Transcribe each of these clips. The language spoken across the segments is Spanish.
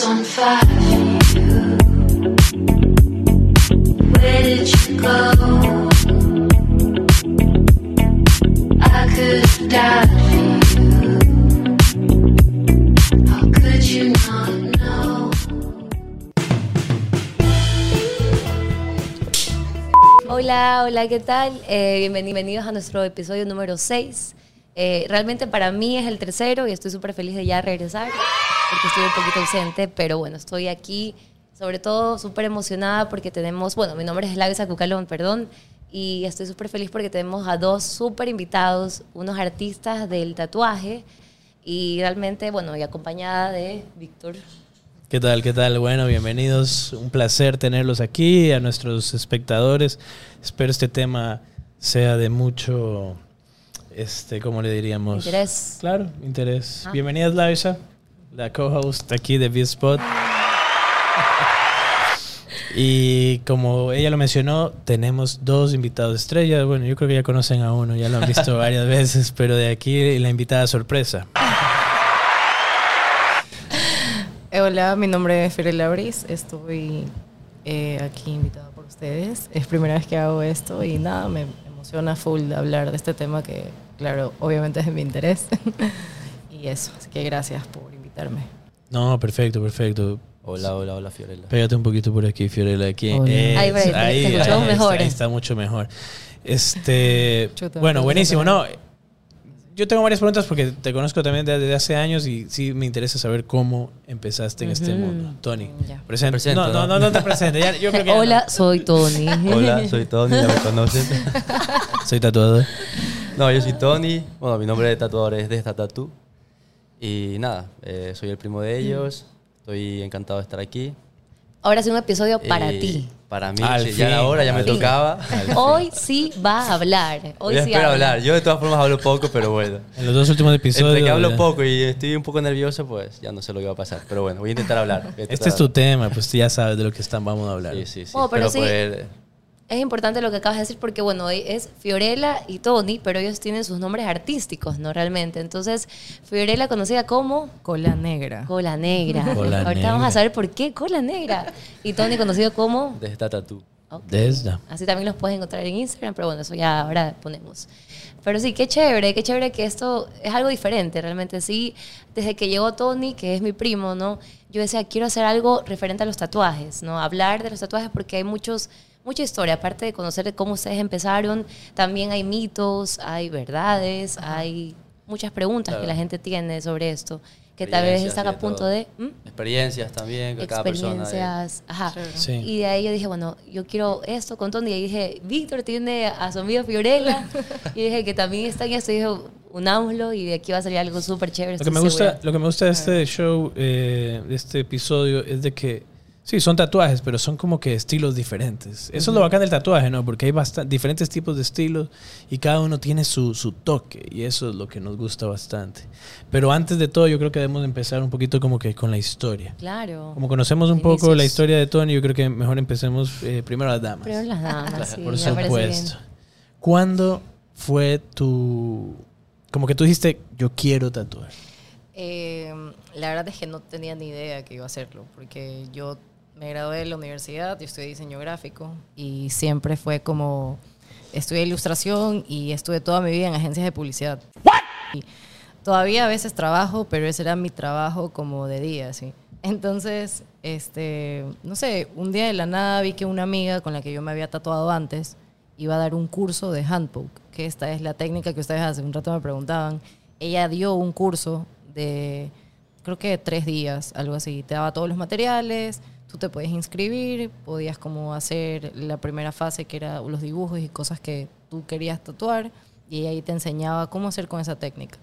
was on fire for you. Where did you go? I could have died for you. How could you not know? Hola, hola, ¿qué tal? Eh, bienveni- bienvenidos a nuestro episodio número 6. Eh, realmente para mí es el tercero y estoy súper feliz de ya regresar porque estoy un poquito ausente, pero bueno, estoy aquí sobre todo súper emocionada porque tenemos, bueno, mi nombre es Lavisa Cucalón, perdón, y estoy súper feliz porque tenemos a dos súper invitados, unos artistas del tatuaje y realmente, bueno, y acompañada de Víctor. ¿Qué tal? ¿Qué tal? Bueno, bienvenidos. Un placer tenerlos aquí, a nuestros espectadores. Espero este tema sea de mucho, este, ¿cómo le diríamos? Interés. Claro, interés. Ah. Bienvenidas, Laisa, la co-host aquí de V-Spot. Y como ella lo mencionó, tenemos dos invitados estrellas. Bueno, yo creo que ya conocen a uno, ya lo han visto varias veces, pero de aquí la invitada sorpresa. Eh, Hola, mi nombre es Fiorella Labris. Estoy eh, aquí invitada por ustedes. Es primera vez que hago esto y nada, me emociona full hablar de este tema que, claro, obviamente es de mi interés. y eso, así que gracias por invitarme. No, perfecto, perfecto. Hola, hola, hola, Fiorella. Pégate un poquito por aquí, Fiorella. Aquí. Hola. Ahí, ahí, ahí mejor. Está, ahí está mucho mejor. Este, bueno, buenísimo. no yo tengo varias preguntas porque te conozco también desde hace años y sí me interesa saber cómo empezaste en este mundo. Tony, Ya. presente. Presento, no, no, ¿no? no, no te presente. Ya, yo creo que ya no. Hola, soy Tony. Hola, soy Tony, ya me conocen. Soy tatuador. No, yo soy Tony. Bueno, mi nombre de tatuador es Desta Tattoo. Y nada, eh, soy el primo de ellos. Estoy encantado de estar aquí. Ahora sí un episodio para Y ti. Para mí, Al sí, ya era hora, ya me fin. tocaba. Hoy sí va a hablar. Hoy Yo sí espero habla. hablar. Yo de todas formas hablo poco, pero bueno. En los dos últimos episodios. Entre que hablo ya. poco y estoy un poco nervioso, pues ya no sé lo que va a pasar. Pero bueno, voy a intentar hablar. A Este intentar es tu tema, pues tú ya sabes de lo que están, vamos a hablar. Sí, sí, sí. Oh, pero Espero sí. poder- Es importante lo que acabas de decir porque, bueno, hoy es Fiorella y Tony, pero ellos tienen sus nombres artísticos, ¿no? Realmente. Entonces, Fiorella conocida como Cola negra. Cola Negra. Cola Ahorita Negra. vamos a saber por qué Cola Negra. Y Tony conocido como... Desta Tattoo. Ok. Desde. Así también los puedes encontrar en Instagram, pero bueno, eso ya ahora ponemos. Pero sí, qué chévere, qué chévere que esto es algo diferente, realmente sí. Desde que llegó Tony, que es mi primo, ¿no? Yo decía, quiero hacer algo referente a los tatuajes, ¿no? Hablar de los tatuajes porque hay muchos, mucha historia, aparte de conocer cómo ustedes empezaron, también hay mitos, hay verdades, hay muchas preguntas Claro. que la gente tiene sobre esto, que tal vez Experiencias están a punto todo. de... Experiencias también, que cada persona. experiencias, ajá. Sí. Y de ahí yo dije, bueno, yo quiero esto con Tony. Y ahí dije, Víctor tiene a su amigo Fiorella. y dije que también está en esto. Y dije, unámoslo y de aquí va a salir algo súper chévere. Lo que, me gusta, segura. lo que me gusta de este show, eh, de este episodio, es de que, sí, son tatuajes, pero son como que estilos diferentes. Eso es lo bacán del tatuaje, ¿no? Porque hay diferentes tipos de estilos y cada uno tiene su, su toque y eso es lo que nos gusta bastante. Pero antes de todo, yo creo que debemos de empezar un poquito como que con la historia. Claro. Como conocemos un poco la historia de Tony, yo creo que mejor empecemos eh, primero las damas. Primero las damas, sí, Por supuesto. ¿Cuándo fue tu... Como que tú dijiste, yo quiero tatuar? Eh, la verdad es que no tenía ni idea que iba a hacerlo, porque yo me gradué de la universidad, yo estudié diseño gráfico y siempre fue como, estudié ilustración y estuve toda mi vida en agencias de publicidad. Y todavía a veces trabajo, pero ese era mi trabajo como de día, ¿sí? Entonces, este, no sé, un día de la nada vi que una amiga con la que yo me había tatuado antes iba a dar un curso de handpoke, que esta es la técnica que ustedes hace un rato me preguntaban. Ella dio un curso de, creo que de tres días, algo así. Te daba todos los materiales, tú te podías inscribir, podías como hacer la primera fase que era los dibujos y cosas que tú querías tatuar y ahí te enseñaba cómo hacer con esa técnica.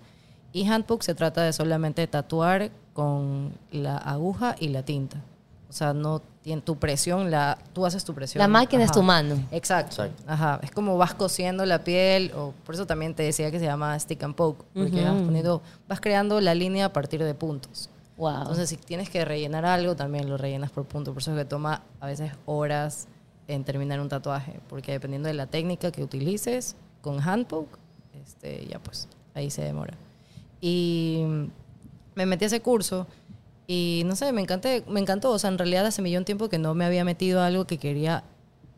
Y handpoke se trata de solamente tatuar con la aguja y la tinta. O sea, no tiene tu presión, la, tú haces tu presión. La máquina es Ajá. tu mano. Exacto. Exacto. Ajá. Es como vas cosiendo la piel, o por eso también te decía que se llama stick and poke, porque vas, poniendo, vas creando la línea a partir de puntos. Wow. Entonces, si tienes que rellenar algo, también lo rellenas por punto. Por eso es que toma a veces horas en terminar un tatuaje, porque dependiendo de la técnica que utilices con handpoke, este, ya pues ahí se demora. Y me metí a ese curso Y no sé, me, encanté, me encantó. O sea, en realidad hace millón tiempo que no me había metido a algo que quería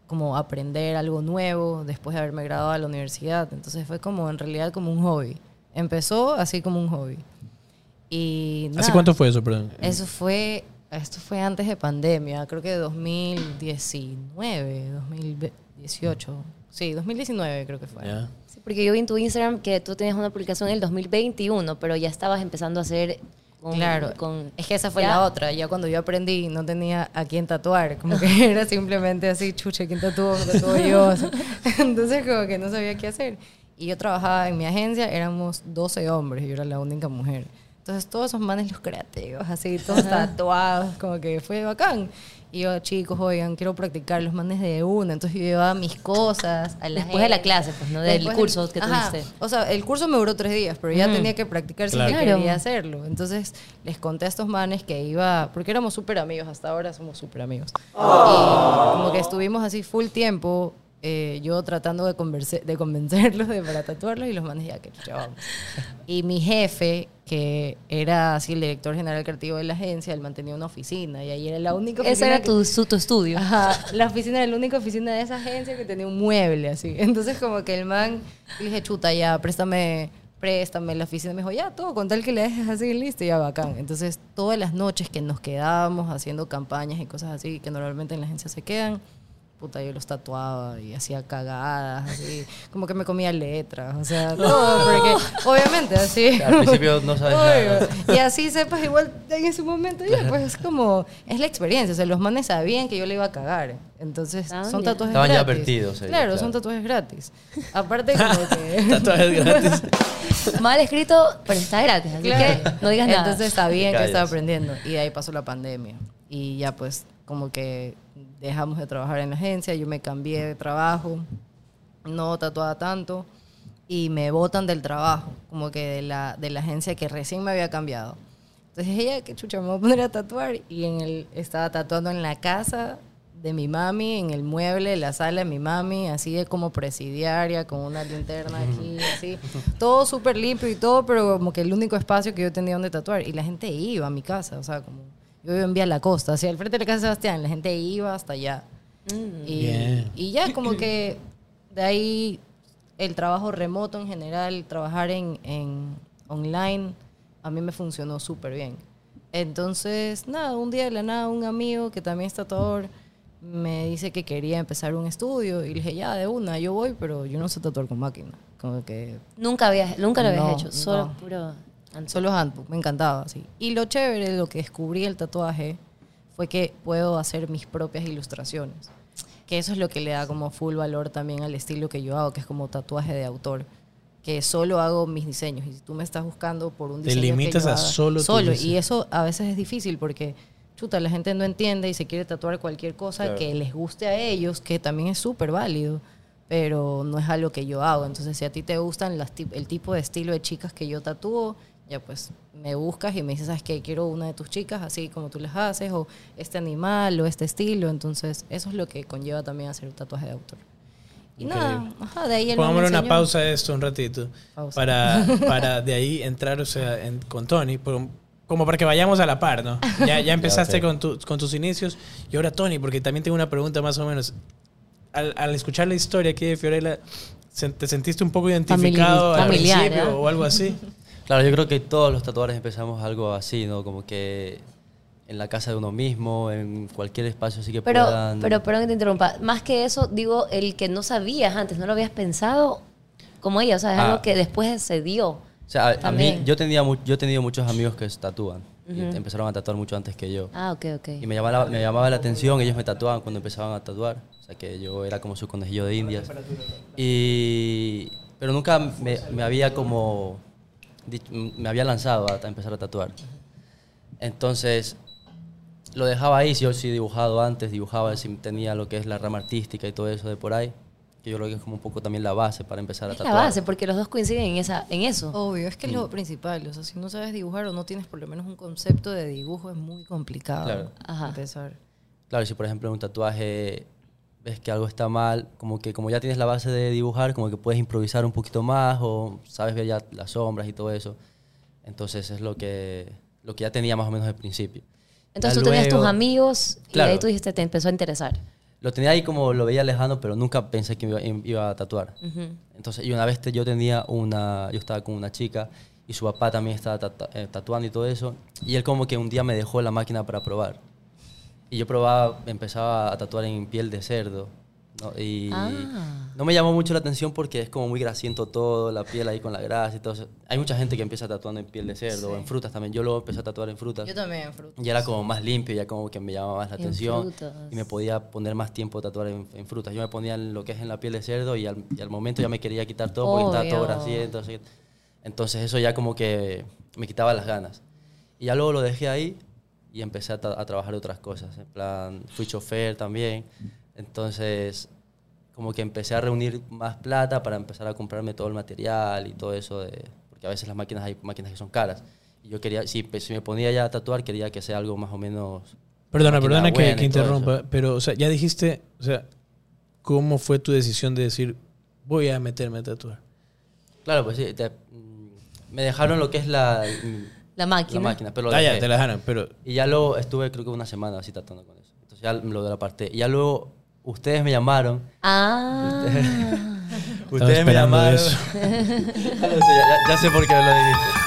como aprender algo nuevo después de haberme graduado de la universidad. Entonces fue como en realidad como un hobby. Empezó así como un hobby. Y ¿Hace nada, cuánto fue eso, perdón? Eso fue, esto fue antes de pandemia, creo que 2019, 2018. Sí, 2019 creo que fue. Ya. Sí, porque yo vi en tu Instagram que tú tenías una publicación en el 2021, pero ya estabas empezando a hacer con, Claro, con es que esa fue ya. la otra. Ya cuando yo aprendí, no tenía a quién tatuar. Como que era simplemente así, chuche, ¿quién tatuó? Tatuó yo. Entonces, como que no sabía qué hacer. Y yo trabajaba en mi agencia, éramos 12 hombres, y yo era la única mujer. Entonces, todos esos manes, los creativos, así, todos tatuados, como que fue bacán. Y yo, chicos, oigan, quiero practicar los manes de una. Entonces, yo llevaba mis cosas a la Después de la gente. clase, pues, ¿no? Del Después curso que Ajá. tuviste. O sea, el curso me duró tres días, pero ya tenía que practicar si Claro. que Claro. quería hacerlo. Entonces les conté a estos manes que iba, porque éramos súper amigos, hasta ahora somos súper amigos. Y como que estuvimos así full tiempo, eh, yo tratando de, converse- de convencerlos de para tatuarlos y los manes ya que vamos. Y mi jefe, que era así el director general creativo de la agencia, él mantenía una oficina y ahí era la única oficina Ese era que- tu, su- tu estudio. Ajá, la oficina era la única oficina de esa agencia que tenía un mueble así. Entonces como que el man, le dije, chuta, ya, préstame, préstame la oficina. Me dijo, ya, todo, con tal que le dejes así, listo, ya bacán. Entonces todas las noches que nos quedábamos haciendo campañas y cosas así, que normalmente en la agencia se quedan, puta, yo los tatuaba y hacía cagadas, así, como que me comía letras, o sea, todo, porque obviamente así. Al principio no sabes nada. Y así sepas igual en ese momento ya, pues es como, es la experiencia, o sea, los manes sabían que yo le iba a cagar, entonces Ah, son ya. tatuajes Estaban ya gratis. advertidos ellos, Claro, claro. son tatuajes gratis. Aparte como que... Tatuajes gratis. Mal escrito, pero está gratis, así Claro. que no digas nada. Entonces sabían que estaba aprendiendo. Y de ahí pasó la pandemia. Y ya pues como que dejamos de trabajar en la agencia, yo me cambié de trabajo, no tatuaba tanto y me botan del trabajo, como que de la, de la agencia que recién me había cambiado. Entonces ella, que chucha, me voy a poner a tatuar y en el, estaba tatuando en la casa de mi mami, en el mueble, la sala de mi mami, así de como presidiaria, con una linterna aquí, así. Todo súper limpio y todo, pero como que el único espacio que yo tenía donde tatuar. Y la gente iba a mi casa, o sea, como yo vivo en Vía La Costa, hacia el frente de la casa de Sebastián, la gente iba hasta allá. Y, Bien. y ya como que de ahí el trabajo remoto en general, trabajar en, en online, a mí me funcionó súper bien. Entonces, nada, un día de la nada, un amigo que también es tatuador me dice que quería empezar un estudio y le dije, ya, de una, yo voy, pero yo no sé tatuar con máquina. Como que Nunca, habías, nunca lo habías No, hecho, solo no. puro... Solo handbook, me encantaba, sí. Y lo chévere, lo que descubrí el tatuaje, fue que puedo hacer mis propias ilustraciones. Que eso es lo que le da como full valor también al estilo que yo hago, que es como tatuaje de autor. Que solo hago mis diseños. Y si tú me estás buscando por un Te diseño. que limitas yo a haga- solo Solo. Y eso a veces es difícil porque, chuta, la gente no entiende y se quiere tatuar cualquier cosa Claro. que les guste a ellos, que también es súper válido pero no es algo que yo hago. Entonces, si a ti te gustan las el tipo de estilo de chicas que yo tatúo, ya pues me buscas y me dices, ¿sabes qué? Quiero una de tus chicas así como tú las haces, o este animal, o este estilo. Entonces, eso es lo que conlleva también hacer un tatuaje de autor. Y nada, Increíble. ajá, de ahí el Pongámosle una pausa a esto un ratito. Pausa. Para, para de ahí entrar, o sea, en- con Tony. por- como para que vayamos a la par, ¿no? Ya, ya empezaste con, tu- con tus inicios. Y ahora Tony, porque también tengo una pregunta más o menos. Al, al escuchar la historia aquí de Fiorella, ¿se- ¿te sentiste un poco identificado al familiar, principio ¿eh? o algo así? Claro, yo creo que todos los tatuadores empezamos algo así, ¿no? Como que en la casa de uno mismo, en cualquier espacio así que Pero, puedan... pero, perdón que te interrumpa. Más que eso, digo, el que no sabías antes, no lo habías pensado como ella. O sea, es Ah. algo que después se dio. O sea, a- a, mí, yo, tenía yo he tenido muchos amigos que se tatúan. Y empezaron a tatuar mucho antes que yo. Ah, ok, ok. Y me llamaba, la, me llamaba la atención, ellos me tatuaban cuando empezaban a tatuar. O sea, que yo era como su conejillo de indias. Y, pero nunca me, me había como... Me había lanzado a, empezar a tatuar. Entonces, lo dejaba ahí. si Yo sí he dibujado antes, dibujaba, si tenía lo que es la rama artística y todo eso de por ahí. Que yo creo que es como un poco también la base para empezar a Es la tatuar. base, porque los dos coinciden en, esa, en eso. Obvio, es que es Mm. lo principal. O sea, si no sabes dibujar o no tienes por lo menos un concepto de dibujo, es muy complicado Claro. Ajá. empezar. Claro, si por ejemplo en un tatuaje ves que algo está mal, como que como ya tienes la base de dibujar, como que puedes improvisar un poquito más o sabes ver ya las sombras y todo eso. Entonces es lo que lo que ya tenía más o menos al principio. Entonces Ya tú tenías tus luego- amigos y Claro. ahí tú dijiste, te empezó a interesar. Lo tenía ahí como lo veía lejano, pero nunca pensé que me iba, iba a tatuar. Entonces, y una vez te- yo tenía una, yo estaba con una chica y su papá también estaba tatu- eh, tatuando y todo eso. Y él como que un día me dejó la máquina para probar. Y yo probaba, empezaba a tatuar en piel de cerdo. ¿no? Y Ah. no me llamó mucho la atención porque es como muy grasiento todo, la piel ahí con la grasa y todo eso. Hay mucha gente que empieza tatuando en piel de cerdo o en frutas también. Yo luego empecé a tatuar en frutas. Yo también, fruta. Ya era como más limpio, ya como que me llamaba más la En atención. frutas. Y me podía poner más tiempo tatuar en, en frutas. Yo me ponía en lo que es en la piel de cerdo y al, y al momento ya me quería quitar todo porque estaba todo Obvio. grasiento. así. Entonces eso ya como que me quitaba las ganas. Y ya luego lo dejé ahí y empecé a, ta- a trabajar otras cosas. En plan, fui chofer también. Entonces como que empecé a reunir más plata para empezar a comprarme todo el material y todo eso, de, porque a veces las máquinas hay máquinas que son caras. Y yo quería, si, si me ponía ya a tatuar, quería que sea algo más o menos... Perdona, perdona que, que interrumpa, eso. pero, o sea, ya dijiste, o sea, ¿cómo fue tu decisión de decir, voy a meterme a tatuar? Claro, pues sí, te- mm, me dejaron lo que es la, La máquina. la máquina, pero lo Ah, ya, te la dejaron, pero Y ya luego estuve creo que una semana así tatuando con eso. Entonces ya lo de la parte. Y ya luego ustedes me llamaron. Ah. Ustedes me esperando llamaron. eso. ya, ya- ya sé por qué me lo dijiste.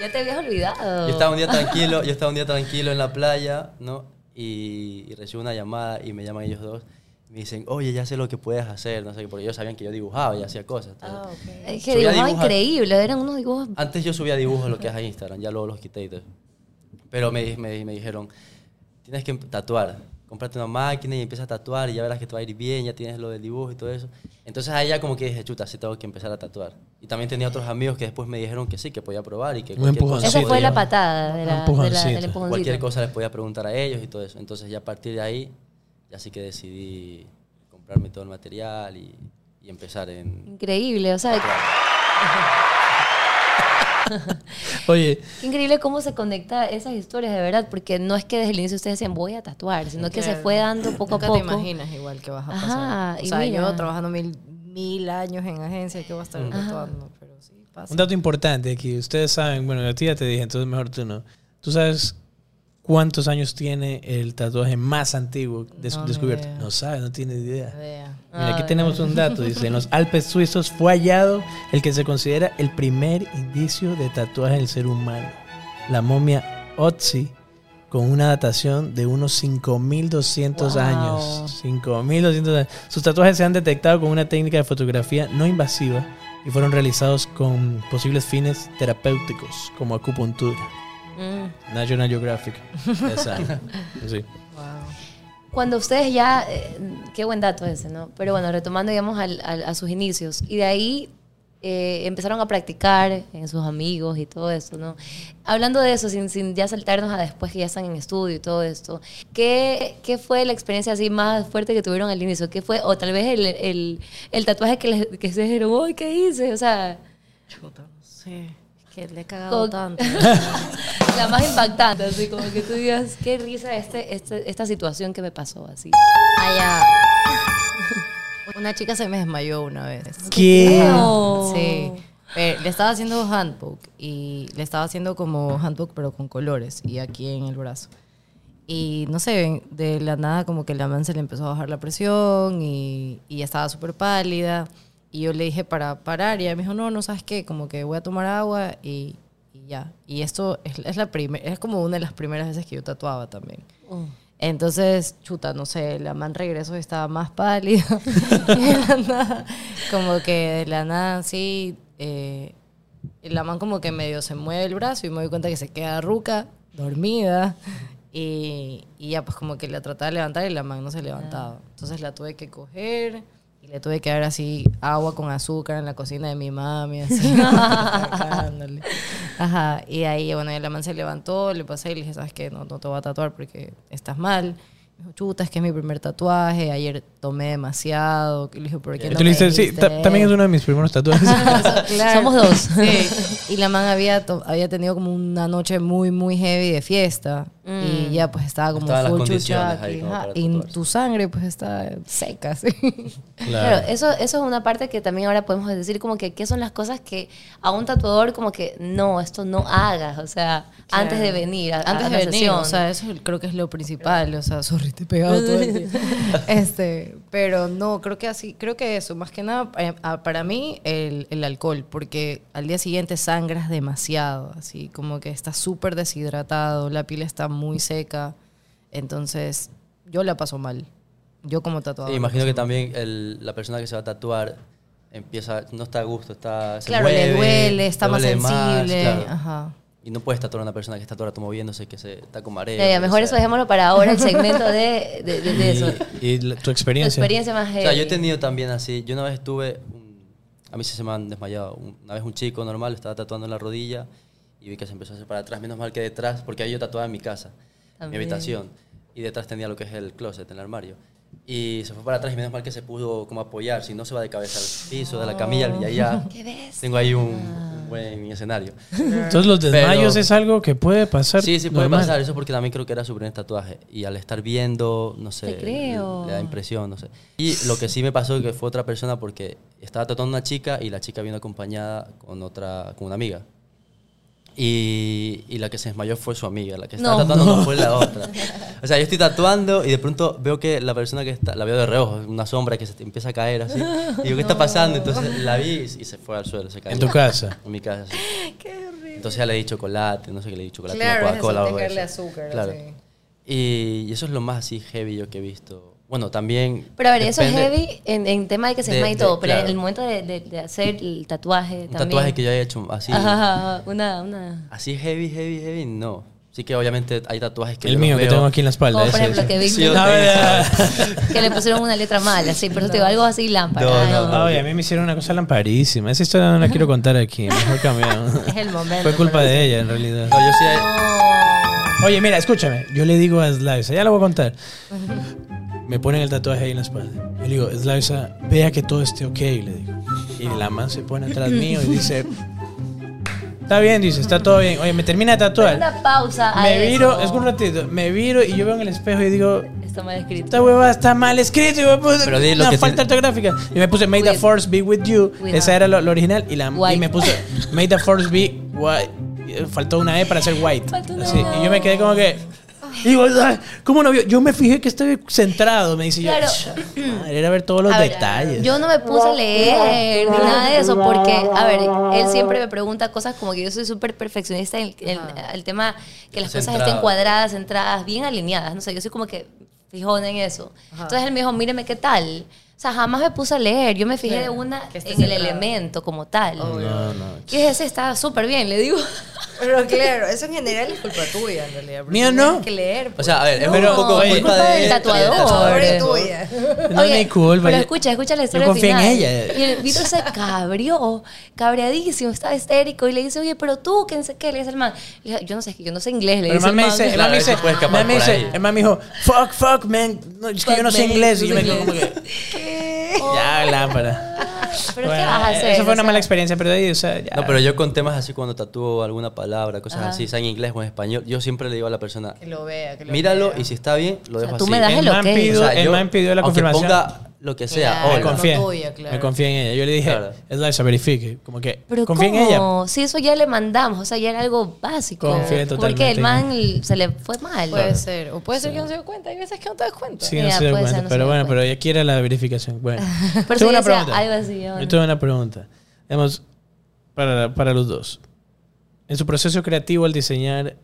ya te habías olvidado. Yo estaba un día tranquilo, yo estaba un día tranquilo en la playa, ¿no? Y, y recibo una llamada y me llaman ellos dos. Me dicen, oye, ya sé lo que puedes hacer, no sé qué, porque ellos sabían que yo dibujaba y hacía cosas. entonces- Es que Subía dibujaba dibujar. increíble, eran unos dibujos. Antes yo subía dibujos lo que es a Instagram, ya luego los quité y todo. Pero me, me, me dijeron, tienes que tatuar, cómprate una máquina y empieza a tatuar y ya verás que te va a ir bien, ya tienes lo del dibujo y todo eso. Entonces ahí ya como que dije, chuta, sí tengo que empezar a tatuar. Y también tenía otros amigos que después me dijeron que sí, que podía probar y que Un empujoncito. Esa fue la patada de la, de la- del empujoncito. cualquier cosa les podía preguntar a ellos y todo eso. Entonces ya a partir de ahí, ya sí que decidí comprarme todo el material y, y empezar en... Increíble, o sea, Oye, qué increíble cómo se conecta esas historias de verdad, porque no es que desde el inicio ustedes decían voy a tatuar, sino que se Claro. fue dando poco a Nunca poco. te imaginas igual que vas a pasar. Ajá, o y sea, mira. yo trabajando mil, mil años en agencia, que voy a estar tatuando, pero sí pasa. un dato importante aquí, ustedes saben, bueno, a ti ya te dije, entonces mejor tú no. ¿Tú sabes cuántos años tiene el tatuaje más antiguo des- No, descubierto? No sabes, no tiene idea. Idea. Mira, aquí tenemos un dato, dice, en los Alpes suizos fue hallado el que se considera el primer indicio de tatuaje del ser humano, la momia Otzi, con una datación de unos 5200 Wow. años. 5200 años. Sus tatuajes se han detectado con una técnica de fotografía no invasiva y fueron realizados con posibles fines terapéuticos, como acupuntura. Mm. National Geographic. Exacto. Sí. Cuando ustedes ya, eh, qué buen dato ese, ¿no? Pero bueno, retomando, digamos, al- al- a sus inicios, y de ahí eh, empezaron a practicar en sus amigos y todo eso, ¿no? Hablando de eso, sin, sin ya saltarnos a después que ya están en estudio y todo esto, ¿qué, qué fue la experiencia así más fuerte que tuvieron al inicio? ¿Qué fue, o tal vez el, el, el tatuaje que, les, que se dijeron, uy, ¿qué hice? O sea, Chuta, no sé. Que le he cagado Co- tanto. la más impactante, así como que tú digas, qué risa este, este, esta situación que me pasó, así. Allá. Una chica se me desmayó una vez. ¿Qué? Sí. Eh, le estaba haciendo handbook y le estaba haciendo como handbook pero con colores y aquí en el brazo. Y no sé, de la nada como que la man se le empezó a bajar la presión y, y estaba súper pálida. Y yo le dije para parar y ella me dijo, no, no sabes qué, como que voy a tomar agua y, y ya. Y esto es, es la primera, es como una de las primeras veces que yo tatuaba también. Entonces, chuta, no sé, la man regresó y estaba más pálida. Nada, como que de la nada, sí, eh, la man como que medio se mueve el brazo y me doy cuenta que se queda ruca, dormida. Y, y ya pues como que la trataba de levantar y la man no se levantaba. Entonces la tuve que coger y le tuve que dar así agua con azúcar en la cocina de mi mami, así. Ajá, y ahí, bueno, la man se levantó, le pasé y le dije, ¿sabes qué? No, no te voy a tatuar porque estás mal. Me dijo, chuta, es que es mi primer tatuaje, ayer tomé demasiado. Y le dije, ¿por qué Y no tú le me dijiste, sí, también es eso?" uno de mis primeros tatuajes. Claro. Somos dos. Sí. Y la man había, to- había tenido como una noche muy, muy heavy de fiesta. Y ya pues estaba como Estaban full chucha aquí, como y tu sangre pues está seca, sí. Claro, eso, eso es una parte que también ahora podemos decir como que qué son las cosas que a un tatuador como que no, esto no hagas, o sea, antes de venir, a, Antes a de la venir, sesión. o sea, eso creo que es lo principal, o sea, sorry, te he pegado todo el día. Este, pero no, creo que así, creo que eso, más que nada, eh, ah, para mí, el, el alcohol, porque al día siguiente sangras demasiado, así como que estás súper deshidratado, la piel está muy seca, entonces yo la paso mal, yo como tatuador. Sí, imagino que también el- la persona que se va a tatuar empieza, no está a gusto, está, se Claro, le duele, está le más sensible, claro. ajá. Y no puedes tatuar a una persona que está todo el rato moviéndose, que se está con mareo. Ya, ya, mejor eso sea. dejémoslo para ahora, el segmento de, de, de- de eso. Y, y la- tu Tu experiencia. experiencia más O sea, yo he heavy. tenido también así, yo una vez tuve, un- a mí se me han desmayado, Un- una vez un chico normal estaba tatuando en la rodilla y vi que se empezó a hacer para atrás, menos mal que detrás, porque ahí yo tatuaba en mi casa, en mi habitación, y detrás tenía lo que es el closet, el armario. Y se fue para atrás y menos mal que se pudo como apoyar, si no se va de cabeza al piso, de la camilla, y ahí ya ¿Qué ves? tengo ahí un, un buen escenario. Entonces los desmayos Pero- es algo que puede pasar. Sí, sí puede normal. pasar, eso porque también creo que era su primer tatuaje. Y al estar viendo, no sé, creo. le da impresión, no sé. Y lo que sí me pasó que fue otra persona porque estaba tatuando a una chica y la chica vino acompañada con otra, con una amiga. Y, y la que se desmayó fue su amiga, la que estaba No. tatuando no. fue la otra. O sea, yo estoy tatuando y de pronto veo que la persona que está, la veo de reojo, una sombra que se te empieza a caer así. Y digo, ¿qué está pasando? Entonces la vi y se fue al suelo, se cayó. En tu casa. En mi casa, sí. Entonces ya le di chocolate, no sé qué le di chocolate, Claro, una es eso, Coca-Cola o algo tenerle así. azúcar, Claro. y eso es lo más así heavy yo que he visto. Bueno, también... Pero a ver, eso es heavy en, en tema de que se de- y de- todo, pero en claro. el momento de, de- de hacer el tatuaje Un también. tatuaje que yo haya hecho así, Ajá, ajá, una, una. así heavy, heavy, heavy, no. Sí que obviamente hay tatuajes que El mío que tengo aquí en la espalda. Como por ejemplo que Sí, No, que le pusieron una letra mala, sí, pero te digo algo así lámpara. No, Ay, no, no. Oye, a mí me hicieron una cosa lamparísima. Esa historia no la quiero contar aquí. Mejor cambiamos. Es el momento. Fue culpa de ella, en realidad. No, yo sí hay- Oye, mira, escúchame. Yo le digo a Slavisa, ya lo voy a contar. Me ponen el tatuaje ahí en la espalda. Yo le digo, Slavisa, vea que todo esté ok, le digo. Y la man se pone atrás mío y dice, está bien, dice, está todo bien. Oye, me termina de tatuar. Una pausa. a Me viro, eso. es un ratito, me viro y yo veo en el espejo y digo, Está mal escrito. esta hueva está mal escrito y me puse Pero di lo una que falta ortográfica. Y me puse May the Force be with you. with- Esa era lo, lo original. Y, la, y me puse May the Force be white. Faltó una E para ser white. Faltó una Así. Y yo me quedé como que. Digo, "Ay, ¿cómo no vio? Yo me fijé que estaba centrado. Me dice yo. Claro. Madre, era ver todos los A ver, detalles. Yo no me puse a leer ni nada de eso porque, a ver, él siempre me pregunta cosas como que yo soy súper perfeccionista en el, en el tema que las cosas Centrada. estén cuadradas, centradas, bien alineadas. No sé, yo soy como que fijona en eso. Entonces él me dijo, míreme qué tal. O sea, jamás me puse a leer. Yo me fijé de una en el elemento como tal. No, no. Y ese está súper bien, le digo. Pero claro, eso en general es culpa tuya, en realidad. tú no. que leer. O pues. sea, a ver, es Pero, un poco oye, culpa culpa de del él, tatuador. Eso. tuya. No es mi culpa. Pero escucha, escucha la historia yo confío en final. ella. Y el Vito se cabrió, cabreadísimo, estaba histérico y le dice, oye, pero tú, ¿qué sé qué? Le dice el man. Le dice, yo no sé, yo no sé inglés. Le Pero dice el el man me dice, el man me dice, el man me dice, fuck, fuck, man. No, es que yo no sé inglés. Y yo me Sí. quedo como que, ya, lámpara. Pero Bueno, ¿qué vas a hacer? Eso fue O una sea, mala experiencia, pero de ahí, o sea, ya. No, pero yo con temas así cuando tatúo alguna palabra, cosas Ajá. así, sea en inglés o en español, yo siempre le digo a la persona, Que lo vea, que lo míralo vea. y si está bien, lo O dejo sea, tú así. me das el el man pidió, O sea, el yo, man pidió la confirmación. ponga lo que sea, Claro, me confié. tuya, claro. Me confié en ella. Yo le dije, Claro. es la esa verifique. Como que, Pero confía en ella. Sí, eso ya le mandamos, o sea, ya era algo básico. Confía Porque totalmente el en man se le fue mal. Puede ser. O puede ser que no se dio cuenta. Hay veces que no te das cuenta. Sí, no Ya, se dio cuenta. ser, no se pero bueno, cuenta. pero ella quiere la verificación. Bueno. Tengo yo una pregunta. algo así. Yo tengo una pregunta. Digamos, para, para los dos. En su proceso creativo al diseñar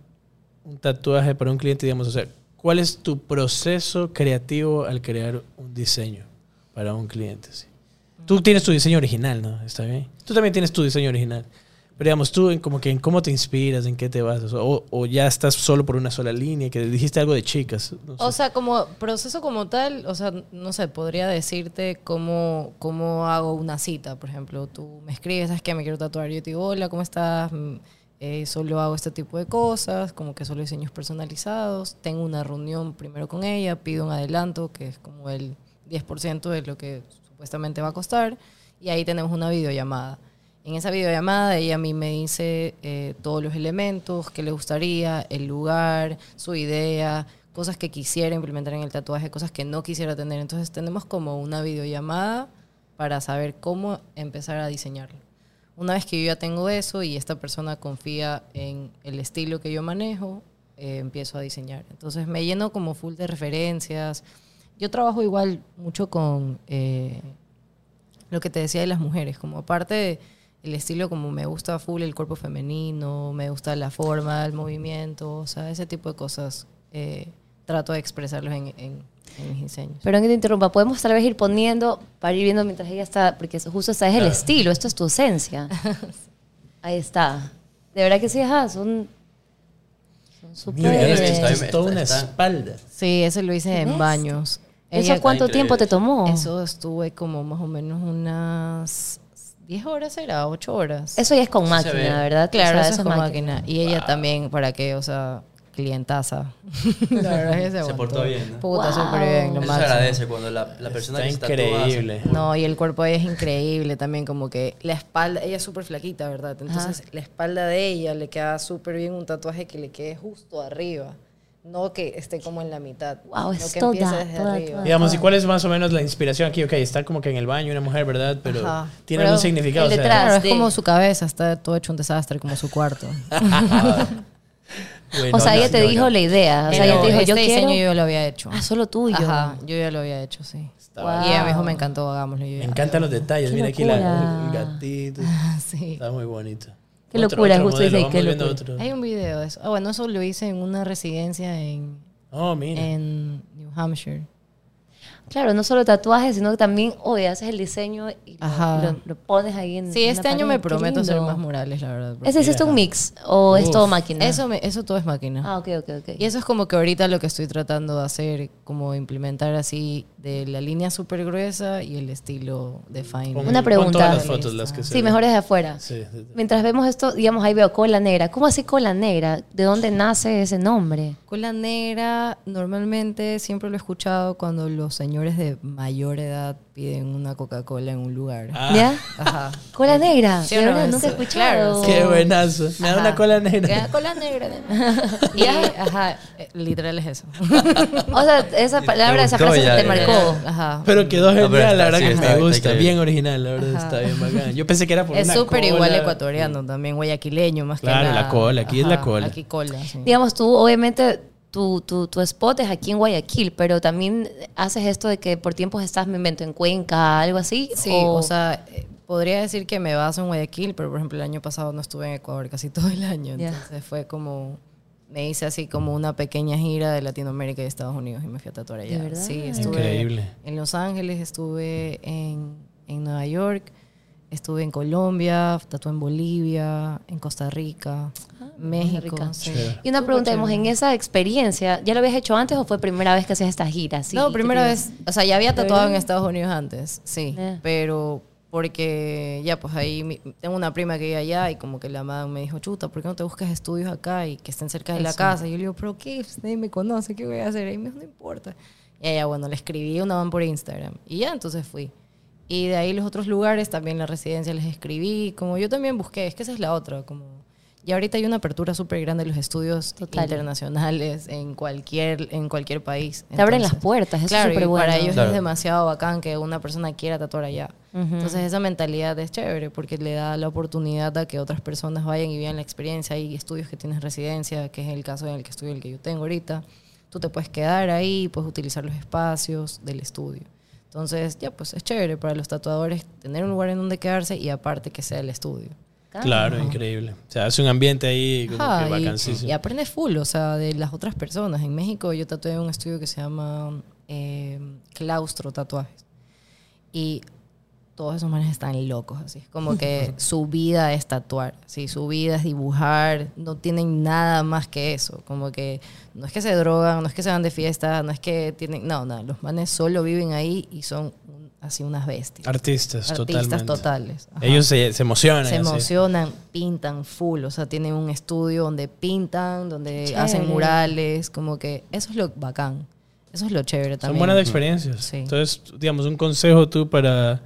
un tatuaje para un cliente, digamos, o sea, ¿cuál es tu proceso creativo al crear un diseño para un cliente? sí? Tú tienes tu diseño original, ¿no? ¿Está bien? Tú también tienes tu diseño original. Pero digamos, tú en como que en cómo te inspiras, en qué te basas, o, o ya estás solo por una sola línea, que dijiste algo de chicas. no sé. O sea, como proceso como tal, o sea, no sé, podría decirte cómo, cómo hago una cita, por ejemplo. Tú me escribes, ¿sabes qué? Me quiero tatuar. Yo te digo, hola, ¿cómo estás? Mm, eh, solo hago este tipo de cosas, como que solo diseños personalizados. Tengo una reunión primero con ella, pido un adelanto, que es como el 10% de lo que supuestamente va a costar. Y ahí tenemos una videollamada. En esa videollamada ella a mí me dice eh, todos los elementos que le gustaría, el lugar, su idea, cosas que quisiera implementar en el tatuaje, cosas que no quisiera tener. Entonces tenemos como una videollamada para saber cómo empezar a diseñarlo. Una vez que yo ya tengo eso y esta persona confía en el estilo que yo manejo, eh, empiezo a diseñar. Entonces me lleno como full de referencias. Yo trabajo igual mucho con eh, lo que te decía de las mujeres, como aparte de el estilo como me gusta full el cuerpo femenino, me gusta la forma, el movimiento, o sea, ese tipo de cosas eh, trato de expresarlos en, en- en mis diseños. Pero que te interrumpa, podemos tal vez ir poniendo, para ir viendo mientras ella está, porque eso justo está, es el estilo, esto es tu esencia. Ahí está. De verdad que sí, ajá, son, son súper... Mira, es, toda una espalda. Sí, eso lo hice ¿Qué en ves? baños. ¿Eso cuánto tiempo te tomó? Eso estuve como más o menos unas 10 horas, era 8 horas. Eso ya es con Eso se máquina, ve. ¿verdad? Claro, O sea, eso es con máquina. Y ella también, ¿para qué? O sea, clientaza. la verdad es que se, Se portó bien, ¿no? Puta, Wow. súper bien. Lo Eso se máximo. agradece cuando la, la persona Está que se increíble. No, y el cuerpo de ella es increíble también, como que la espalda, ella es súper flaquita, ¿verdad? Entonces la espalda de ella le queda súper bien un tatuaje que le quede justo arriba, no que esté como en la mitad, Wow, es que toda, desde toda, arriba. toda. Digamos, ¿y cuál es más o menos la inspiración aquí? Ok, está como que en el baño una mujer, ¿verdad? Pero Ajá. tiene Pero algún significado. o sea, detrás. Claro, es de- como su cabeza, está todo hecho un desastre, como su cuarto. bueno, O sea, no, ella te no, dijo no. la idea. O sea, ella te dijo, este yo diseño quiero... yo lo había hecho. Ah, solo tuyo. Ajá, yo ya lo había hecho, sí. Wow. Y ella me dijo, me encantó, hagámoslo. Yo, Me encantan los detalles. Qué Mira aquí la- el gatito. Sí. Está muy bonito. Qué locura, justo dice, qué locura. otro. Hay un video de eso. Ah, bueno, eso lo hice en una residencia en, Oh, mira. en New Hampshire. Claro, no solo tatuajes, sino que también, oye, haces el diseño y lo, Ajá. lo- lo pones ahí en Sí, en este la año me prometo ser más morales, la verdad. ¿Ese es esto un mix o es todo máquina? Eso, me- eso todo es máquina. Ah, ok, ok, ok. Y eso es como que ahorita lo que estoy tratando de hacer, como implementar así de la línea súper gruesa y el estilo de fine. Una pregunta. todas las fotos, las que se Sí, ven. mejor desde afuera. Sí. Mientras vemos esto, digamos, ahí veo cola negra. ¿Cómo así cola negra? ¿De dónde nace ese nombre? Cola negra, normalmente siempre lo he escuchado cuando los señores de mayor edad piden una Coca-Cola en un lugar. Ah, ¿Ya? Ajá. Cola negra. Sí de no, nunca he claro, escuchado. Qué buenazo. Me da una cola negra. Ya, Cola negra. y, ajá, eh, literal es eso. O sea, esa palabra, esa frase ya, te ya, Ajá. Pero quedó pero genial, está- la verdad sí, que está- me está gusta. Bien original, la verdad. Ajá. Está bien bacán. Yo pensé que era por Es súper igual ecuatoriano también, guayaquileño más Claro, que la nada. cola, aquí es la cola. Aquí cola, sí. Digamos, tú, obviamente, tu, tu, tu spot es aquí en Guayaquil, pero también haces esto de que por tiempos estás, me invento, en Cuenca, algo así. Sí, o, sea, eh, podría decir que me baso en Guayaquil, pero por ejemplo el año pasado no estuve en Ecuador casi todo el año, entonces fue como me hice así como una pequeña gira de Latinoamérica y Estados Unidos y me fui a tatuar allá. ¿De verdad? Sí, estuve Increíble. en Los Ángeles, estuve en, en Nueva York, estuve en Colombia, tatué en Bolivia, en Costa Rica, México. Rica. sí. Chévere. Y una pregunta, en esa experiencia, ¿ya lo habías hecho antes o fue primera vez que hacías esta gira? Sí, no, primera vez. O sea, ya había ¿De tatuado en? Estados Unidos antes, sí. Ya. Pero porque ya, pues ahí mi- tengo una prima que vive allá y como que la madre me dijo, chuta, ¿por qué no te buscas estudios acá y que estén cerca de la casa? Y yo le digo, pero ¿qué? Nadie me conoce, ¿qué voy a hacer? Y me dijo, no importa. Y ella, bueno, le escribí una van por Instagram. Y ya, entonces fui. Y de ahí los otros lugares, también la residencia les escribí. Como yo también busqué, es que esa es la otra, como... Y ahorita hay una apertura súper grande de los estudios Total. internacionales en cualquier, en cualquier país. Te abren las puertas, eso claro, es súper y bueno. para ellos Claro. es demasiado bacán que una persona quiera tatuar allá. Entonces esa mentalidad es chévere porque le da la oportunidad a que otras personas vayan y vean la experiencia. Hay estudios que tienes residencia, que es el caso en el que estudio el que yo tengo ahorita. Tú te puedes quedar ahí, puedes utilizar los espacios del estudio. Entonces, ya, pues es chévere para los tatuadores tener un lugar en donde quedarse y aparte que sea el estudio. Claro, increíble. O sea, hace un ambiente ahí como Ajá, que y-. Y, aprendes full, o sea, de las otras personas. En México yo tatué en un estudio que se llama eh, Claustro Tatuajes. Y todos esos manes están locos, así. Es como que su vida es tatuar, ¿sí? Su vida es dibujar. No tienen nada más que eso. Como que no es que se drogan, no es que se van de fiesta, no es que tienen... No, no. Los manes solo viven ahí y son un- así unas bestias. Artistas, Artistas totalmente. totales. Ajá Ellos se, se emocionan. se así. emocionan, pintan full, o sea, tienen un estudio donde pintan, donde Chévere. hacen murales, como que eso es lo bacán, eso es lo chévere Son también. buenas experiencias. Sí. Entonces, digamos, un consejo tú para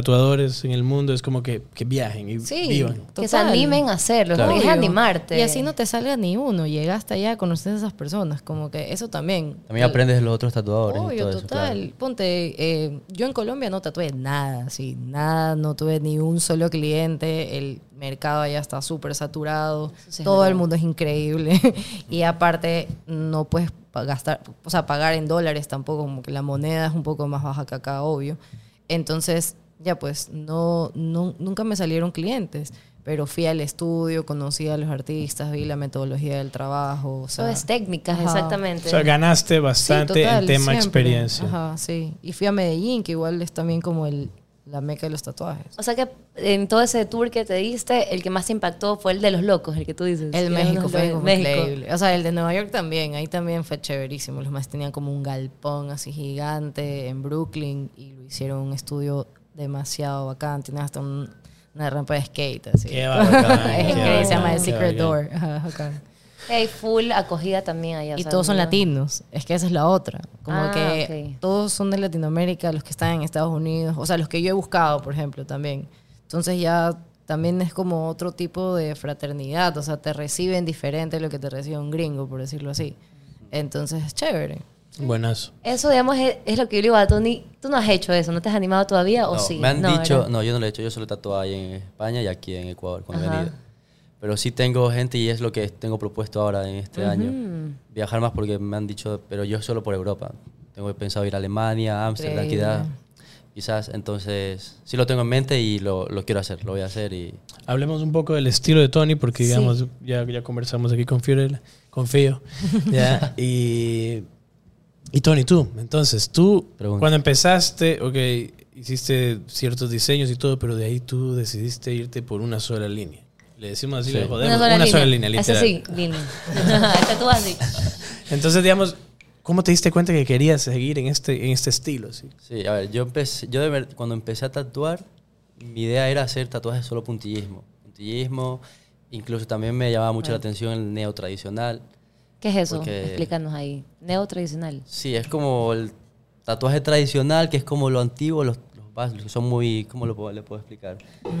tatuadores en el mundo es como que, que viajen y Sí. vivan. Que se animen a hacerlo, Claro. porque es animarte. Y así no te salga ni uno. Llegaste allá, conoces a esas personas. Como que eso también. También aprendes de los otros tatuadores. y Obvio, eso, total. claro. Ponte, eh, yo en Colombia no tatué nada, así, nada, no tuve ni un solo cliente, el mercado allá está súper saturado, sí todo el mundo es increíble y aparte no puedes gastar, o sea, pagar en dólares tampoco, como que la moneda es un poco más baja que acá, obvio. Entonces, ya pues, no, no, nunca me salieron clientes. Pero fui al estudio, conocí a los artistas, vi la metodología del trabajo. O sea, es técnicas, Ajá. exactamente. O sea, ganaste bastante Sí, total, en tema siempre. experiencia. Ajá, sí. Y fui a Medellín, que igual es también como el, la meca de los tatuajes. O sea que en todo ese tour que te diste, el que más te impactó fue el de los locos, el que tú dices. El México fue como México. increíble. O sea, el de Nueva York también, ahí también fue chéverísimo. Los más tenían como un galpón así gigante en Brooklyn y lo hicieron un estudio demasiado bacán. Tienen hasta un- una rampa de skate así. Qué bacán, es increíble, se llama The Secret bacán. Door. Hay full acogida también allá. o Y todos son no- latinos. Es que esa es la otra. Como Ah, que ok. todos son de Latinoamérica, los que están en Estados Unidos. O sea, los que yo he buscado, por ejemplo, también. Entonces ya también es como otro tipo de fraternidad. O sea, te reciben diferente de lo que te recibe un gringo, por decirlo así. Entonces es chévere. Buenazo. Eso, digamos, es, es lo que yo le digo a Tony. ¿Tú no has hecho eso? ¿No te has animado todavía o No, sí? Me han No, dicho, ¿verdad? no, yo no lo he hecho, yo solo he tatuado ahí en España y aquí en Ecuador cuando he venido. Pero sí tengo gente y es lo que tengo propuesto ahora en este año. Viajar más porque me han dicho, pero yo solo por Europa. Tengo pensado ir a Alemania, Ámsterdam, quizás. Quizás, entonces, sí lo tengo en mente y lo, lo quiero hacer, lo voy a hacer y... Hablemos un poco del estilo de Tony, porque Sí. digamos, ya, ya conversamos aquí con Fiorella, con Fío. ¿ya? y, y Tony, tú, entonces, tú, Pregunta. cuando empezaste, ok, hiciste ciertos diseños y todo, pero de ahí tú decidiste irte por una sola línea. Le decimos así, Sí. le jodemos, Una sola línea. línea, Eso literal. sí, línea. Está tú así. Entonces, digamos, ¿cómo te diste cuenta que querías seguir en este, en este estilo? Sí? Sí, a ver, yo empecé, yo de ver- cuando empecé a tatuar, mi idea era hacer tatuajes solo puntillismo. Puntillismo, incluso también me llamaba mucho la atención el neo tradicional. ¿Qué es eso? Porque- Explícanos ahí. Neo tradicional. Sí, es como el tatuaje tradicional, que es como lo antiguo, los, los básicos, que son muy, ¿cómo lo puedo, le puedo explicar?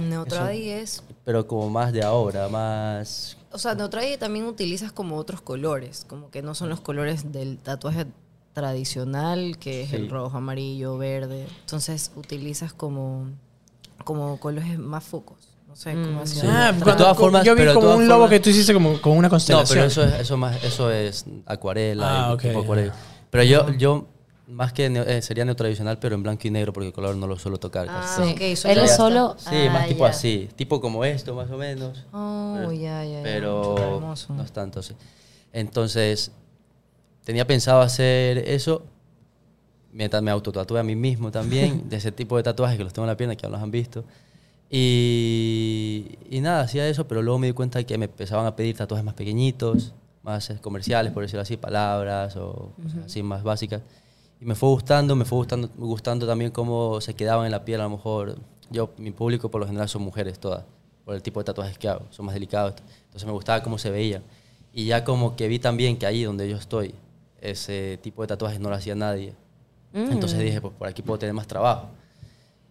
Neutradi es Pero como más de ahora, más... O sea, Neutradi también utilizas como otros colores, como que no son los colores del tatuaje tradicional, que es Sí. el rojo, amarillo, verde. Entonces utilizas como, como colores más focos. No sé cómo decirlo. Ah, De todas formas, yo vi pero de como todas un logo formas- que tú hiciste como con una No, constelación. pero eso es, eso más, eso es acuarela, Ah, y ok, tipo acuarela. Pero yo, yo más que neo- eh, sería neotradicional, pero en blanco y negro, porque el color no lo suelo tocar. Ah, casi. Sí. ok, Él solo es solo. Sí, Ah, más tipo ya. así, tipo como esto, más o menos. Oh, Pero- ya, ya. Pero Hermoso. no es tanto, sí. Entonces, tenía pensado hacer eso. Mientras me autotatué a mí mismo también, de ese tipo de tatuajes que los tengo en la pierna, que ya los han visto. Y, y nada, hacía eso, pero luego me di cuenta que me empezaban a pedir tatuajes más pequeñitos, más eh, comerciales, por decirlo así, palabras o cosas así más básicas. Y me fue gustando, me fue gustando, gustando también cómo se quedaban en la piel. A lo mejor, yo, mi público por lo general son mujeres todas, por el tipo de tatuajes que hago, son más delicados. Entonces me gustaba cómo se veían. Y ya como que vi también que ahí donde yo estoy, ese tipo de tatuajes no lo hacía nadie. Entonces dije, pues por aquí puedo tener más trabajo.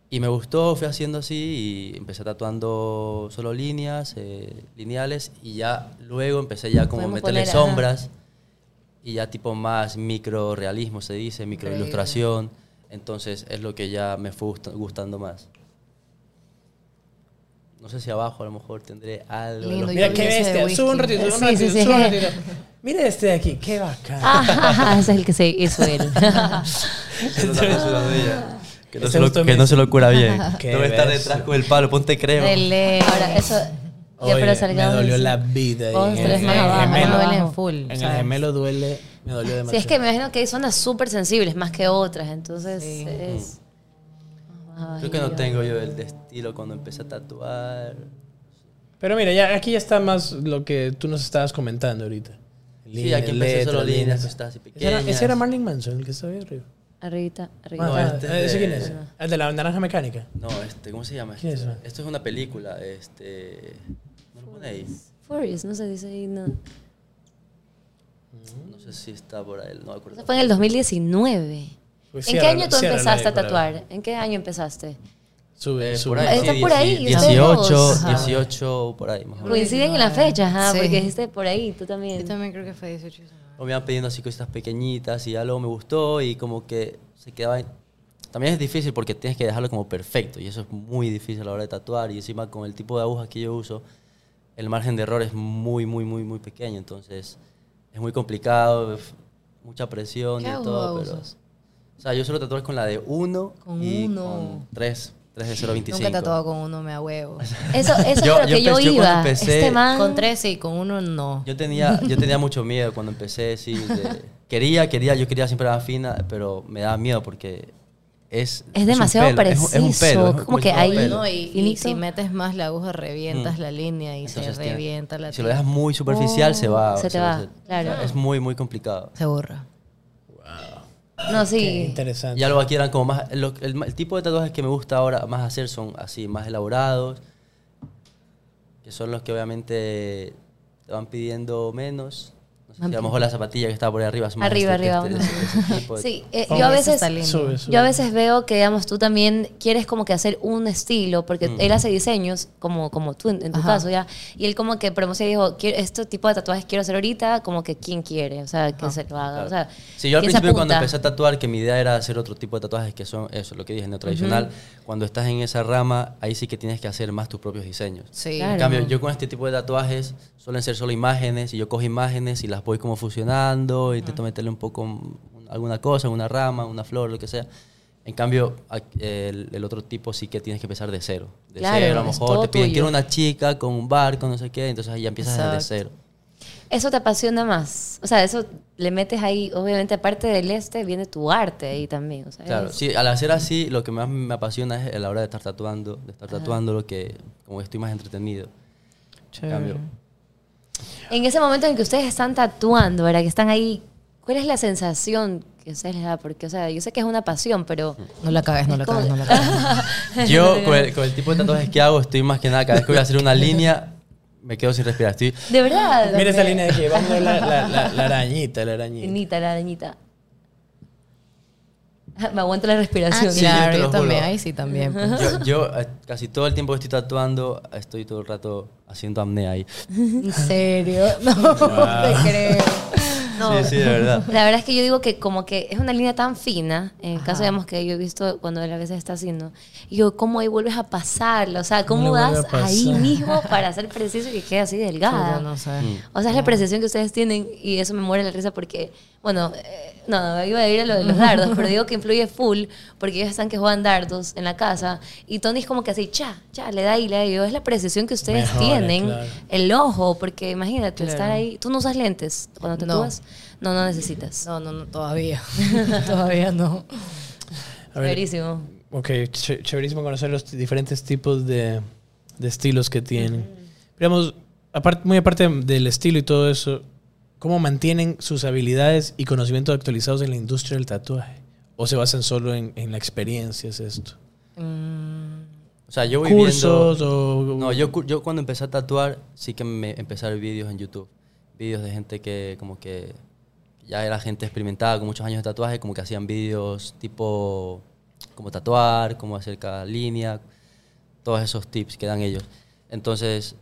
Y me gustó, fui haciendo así y empecé tatuando solo líneas, eh, lineales, y ya luego empecé ya como a Podemos meterle poner, ajá. sombras y ya tipo más micro realismo se dice, micro ilustración. Entonces es lo que ya me fue gusta- gustando más. No sé si abajo a lo mejor tendré algo. Lindo, los- Mira qué bestia. Sube un ratito, un Sí, ratito, sí, sí. sube un ratito. Mira este de aquí, qué bacán. Ah, ese es el que se hizo él. Que no, se lo, que no se lo cura bien. Debe estar detrás con el palo, ponte crema. Dele. Ahora, eso. Ya, Oye, pero me dolió la vida. en el- en el gemelo. duelen abajo. full. En el ¿sabes? gemelo duele, me dolió demasiado. Sí, es que me imagino que hay zonas súper sensibles más que otras, entonces es... Ay, Creo que no tengo yo el de estilo cuando empecé a tatuar. Pero mira, ya aquí ya está más lo que tú nos estabas comentando ahorita. Sí, aquí empecé solo líneas, cositas así Ese era, pequeñas. ese era Marlon Manson, el que estaba ahí arriba. Arribita, arribita. No, este es ¿ese de- quién es? El de la naranja mecánica. No, este, ¿cómo se llama? ¿Quién Este? es ese? Esto es una película, este... ¿No lo pone ahí? Furious, no se dice ahí, no. No sé si está por ahí, no me acuerdo. Eso fue en el 2019. Pues ¿En qué año tú empezaste a tatuar? ¿En qué año empezaste? Sube, Eh, sube. por ahí, Está sí, por ahí, dieci- ustedes 18, dos. Ajá. 18, por ahí más. Coinciden en la fecha, ajá, Sí. porque dijiste por ahí, tú también. Yo también creo que fue 18 y 19. O me iban pidiendo así cositas pequeñitas y ya luego me gustó y como que se quedaba... en- También es difícil porque tienes que dejarlo como perfecto y eso es muy difícil a la hora de tatuar y encima con el tipo de agujas que yo uso, el margen de error es muy, muy, muy, muy pequeño, entonces es muy complicado, mucha presión ¿Qué y todo, pero... usas? O sea, yo suelo tatuar con la de 1 Con y uno. con 3, 3 de 0.25. Nunca he tatuado con uno, me a huevo. Eso, eso Yo- es lo que yo yo, iba. empecé- este man. Con tres sí, con uno no. Yo tenía, yo tenía mucho miedo cuando empecé, sí. de- quería, quería, yo quería siempre la fina, pero me daba miedo porque es... Es un demasiado es un- es un preciso, pelo, es como que ahí-. No, y, y si metes más la aguja, revientas Mm. la línea y Entonces se tiene- revienta la Si lo dejas muy superficial, se va. Oh, se te va, claro. Es muy, muy complicado. Se borra. No, Qué sí. interesante. Ya luego aquí eran como más... lo- el, el tipo de tatuajes que me gusta ahora más hacer son así, más elaborados, que son los que obviamente te van pidiendo menos. Si a lo mejor la zapatilla que está por ahí arriba es más Arriba, este- arriba. este- ese- ese tipo de- Sí, eh, Oh, yo a veces... Sube, sube. Yo a veces veo que, digamos, tú también quieres como que hacer un estilo, porque Mm. él hace diseños, como, como tú en, en tu Ajá. caso, ¿ya? Y él como que promociona y dijo, "Quiero- este tipo de tatuajes quiero hacer ahorita, como que quién quiere, o sea, que se lo haga, Claro. o sea... Sí, yo al ¿quién se principio cuando empecé a tatuar, que mi idea era hacer otro tipo de tatuajes que son, eso, lo que dije, no tradicional. Cuando estás en esa rama, ahí sí que tienes que hacer más tus propios diseños. Sí. Claro. En cambio, yo con este tipo de tatuajes suelen ser solo imágenes y yo cojo imágenes y las voy como fusionando, intento meterle un poco mm, alguna cosa, una rama, una flor, lo que sea. En cambio, el, el otro tipo sí que tienes que empezar de cero. De Claro, cero, a lo mejor te piden, tuyo. quiero una chica con un barco, no sé qué, entonces ahí ya empiezas desde Exacto. cero. Eso te apasiona más. O sea, eso le metes ahí, obviamente, aparte del este, viene tu arte ahí también. Claro, sí, al hacer así, lo que más me apasiona es a la hora de estar tatuando, de estar tatuando lo que, como que estoy más entretenido. En cambio, En ese momento en que ustedes están tatuando, ¿verdad? Que están ahí, ¿cuál es la sensación que ustedes les da? Porque, o sea, yo sé que es una pasión, pero... No la cagues, no la cagues, no la cagues. yo con el, con el tipo de tatuajes que hago, estoy más que nada, cada vez que voy a hacer una línea, me quedo sin respirar. Estoy, De verdad. Mira esa línea de aquí, vamos a ver la, la, la, la arañita, la arañita. Arañita, la arañita. Me aguanto la respiración. sí, claro, yo lo también, ahí sí también. pues. yo, yo, eh, casi todo el tiempo que estoy tatuando, estoy todo el rato haciendo apnea ahí. ¿En serio? No, te creo. No. Sí, sí, de verdad. La verdad es que yo digo que como que es una línea tan fina, en el caso, Ajá. digamos, que yo he visto cuando él a veces está haciendo, y yo, ¿cómo ahí vuelves a pasarla? O sea, ¿cómo ¿Cómo le vuelve das a ahí mismo para ser preciso y que quede así delgada? Yo no sé. Mm. O sea, es la precisión que ustedes tienen y eso me muere la risa porque, bueno, eh, no, no, iba a ir a lo de los dardos, pero digo que influye full porque ellos están que juegan dardos en la casa y Tony es como que así, cha, cha, le da y le da y yo, es la precisión que ustedes tienen, claro. el ojo, porque imagínate, Claro. estar ahí, tú no usas lentes cuando te No. No, no necesitas. No, no, no, todavía. todavía no. A ver, Verísimo. Ok, ch- chéverísimo conocer los diferentes tipos de, de estilos que tienen. Digamos, aparte, muy aparte del estilo y todo eso, ¿cómo mantienen sus habilidades y conocimientos actualizados en la industria del tatuaje? ¿O se basan solo en, en la experiencia? ¿Es esto? Mm, O sea, yo voy ¿Cursos viendo... o...? No, yo cuando empecé a tatuar, sí que me empecé a ver vídeos en YouTube. Vídeos de gente que como que ya era gente experimentada con muchos años de tatuaje, como que hacían vídeos tipo cómo tatuar, cómo hacer cada línea, todos esos tips que dan ellos. Entonces,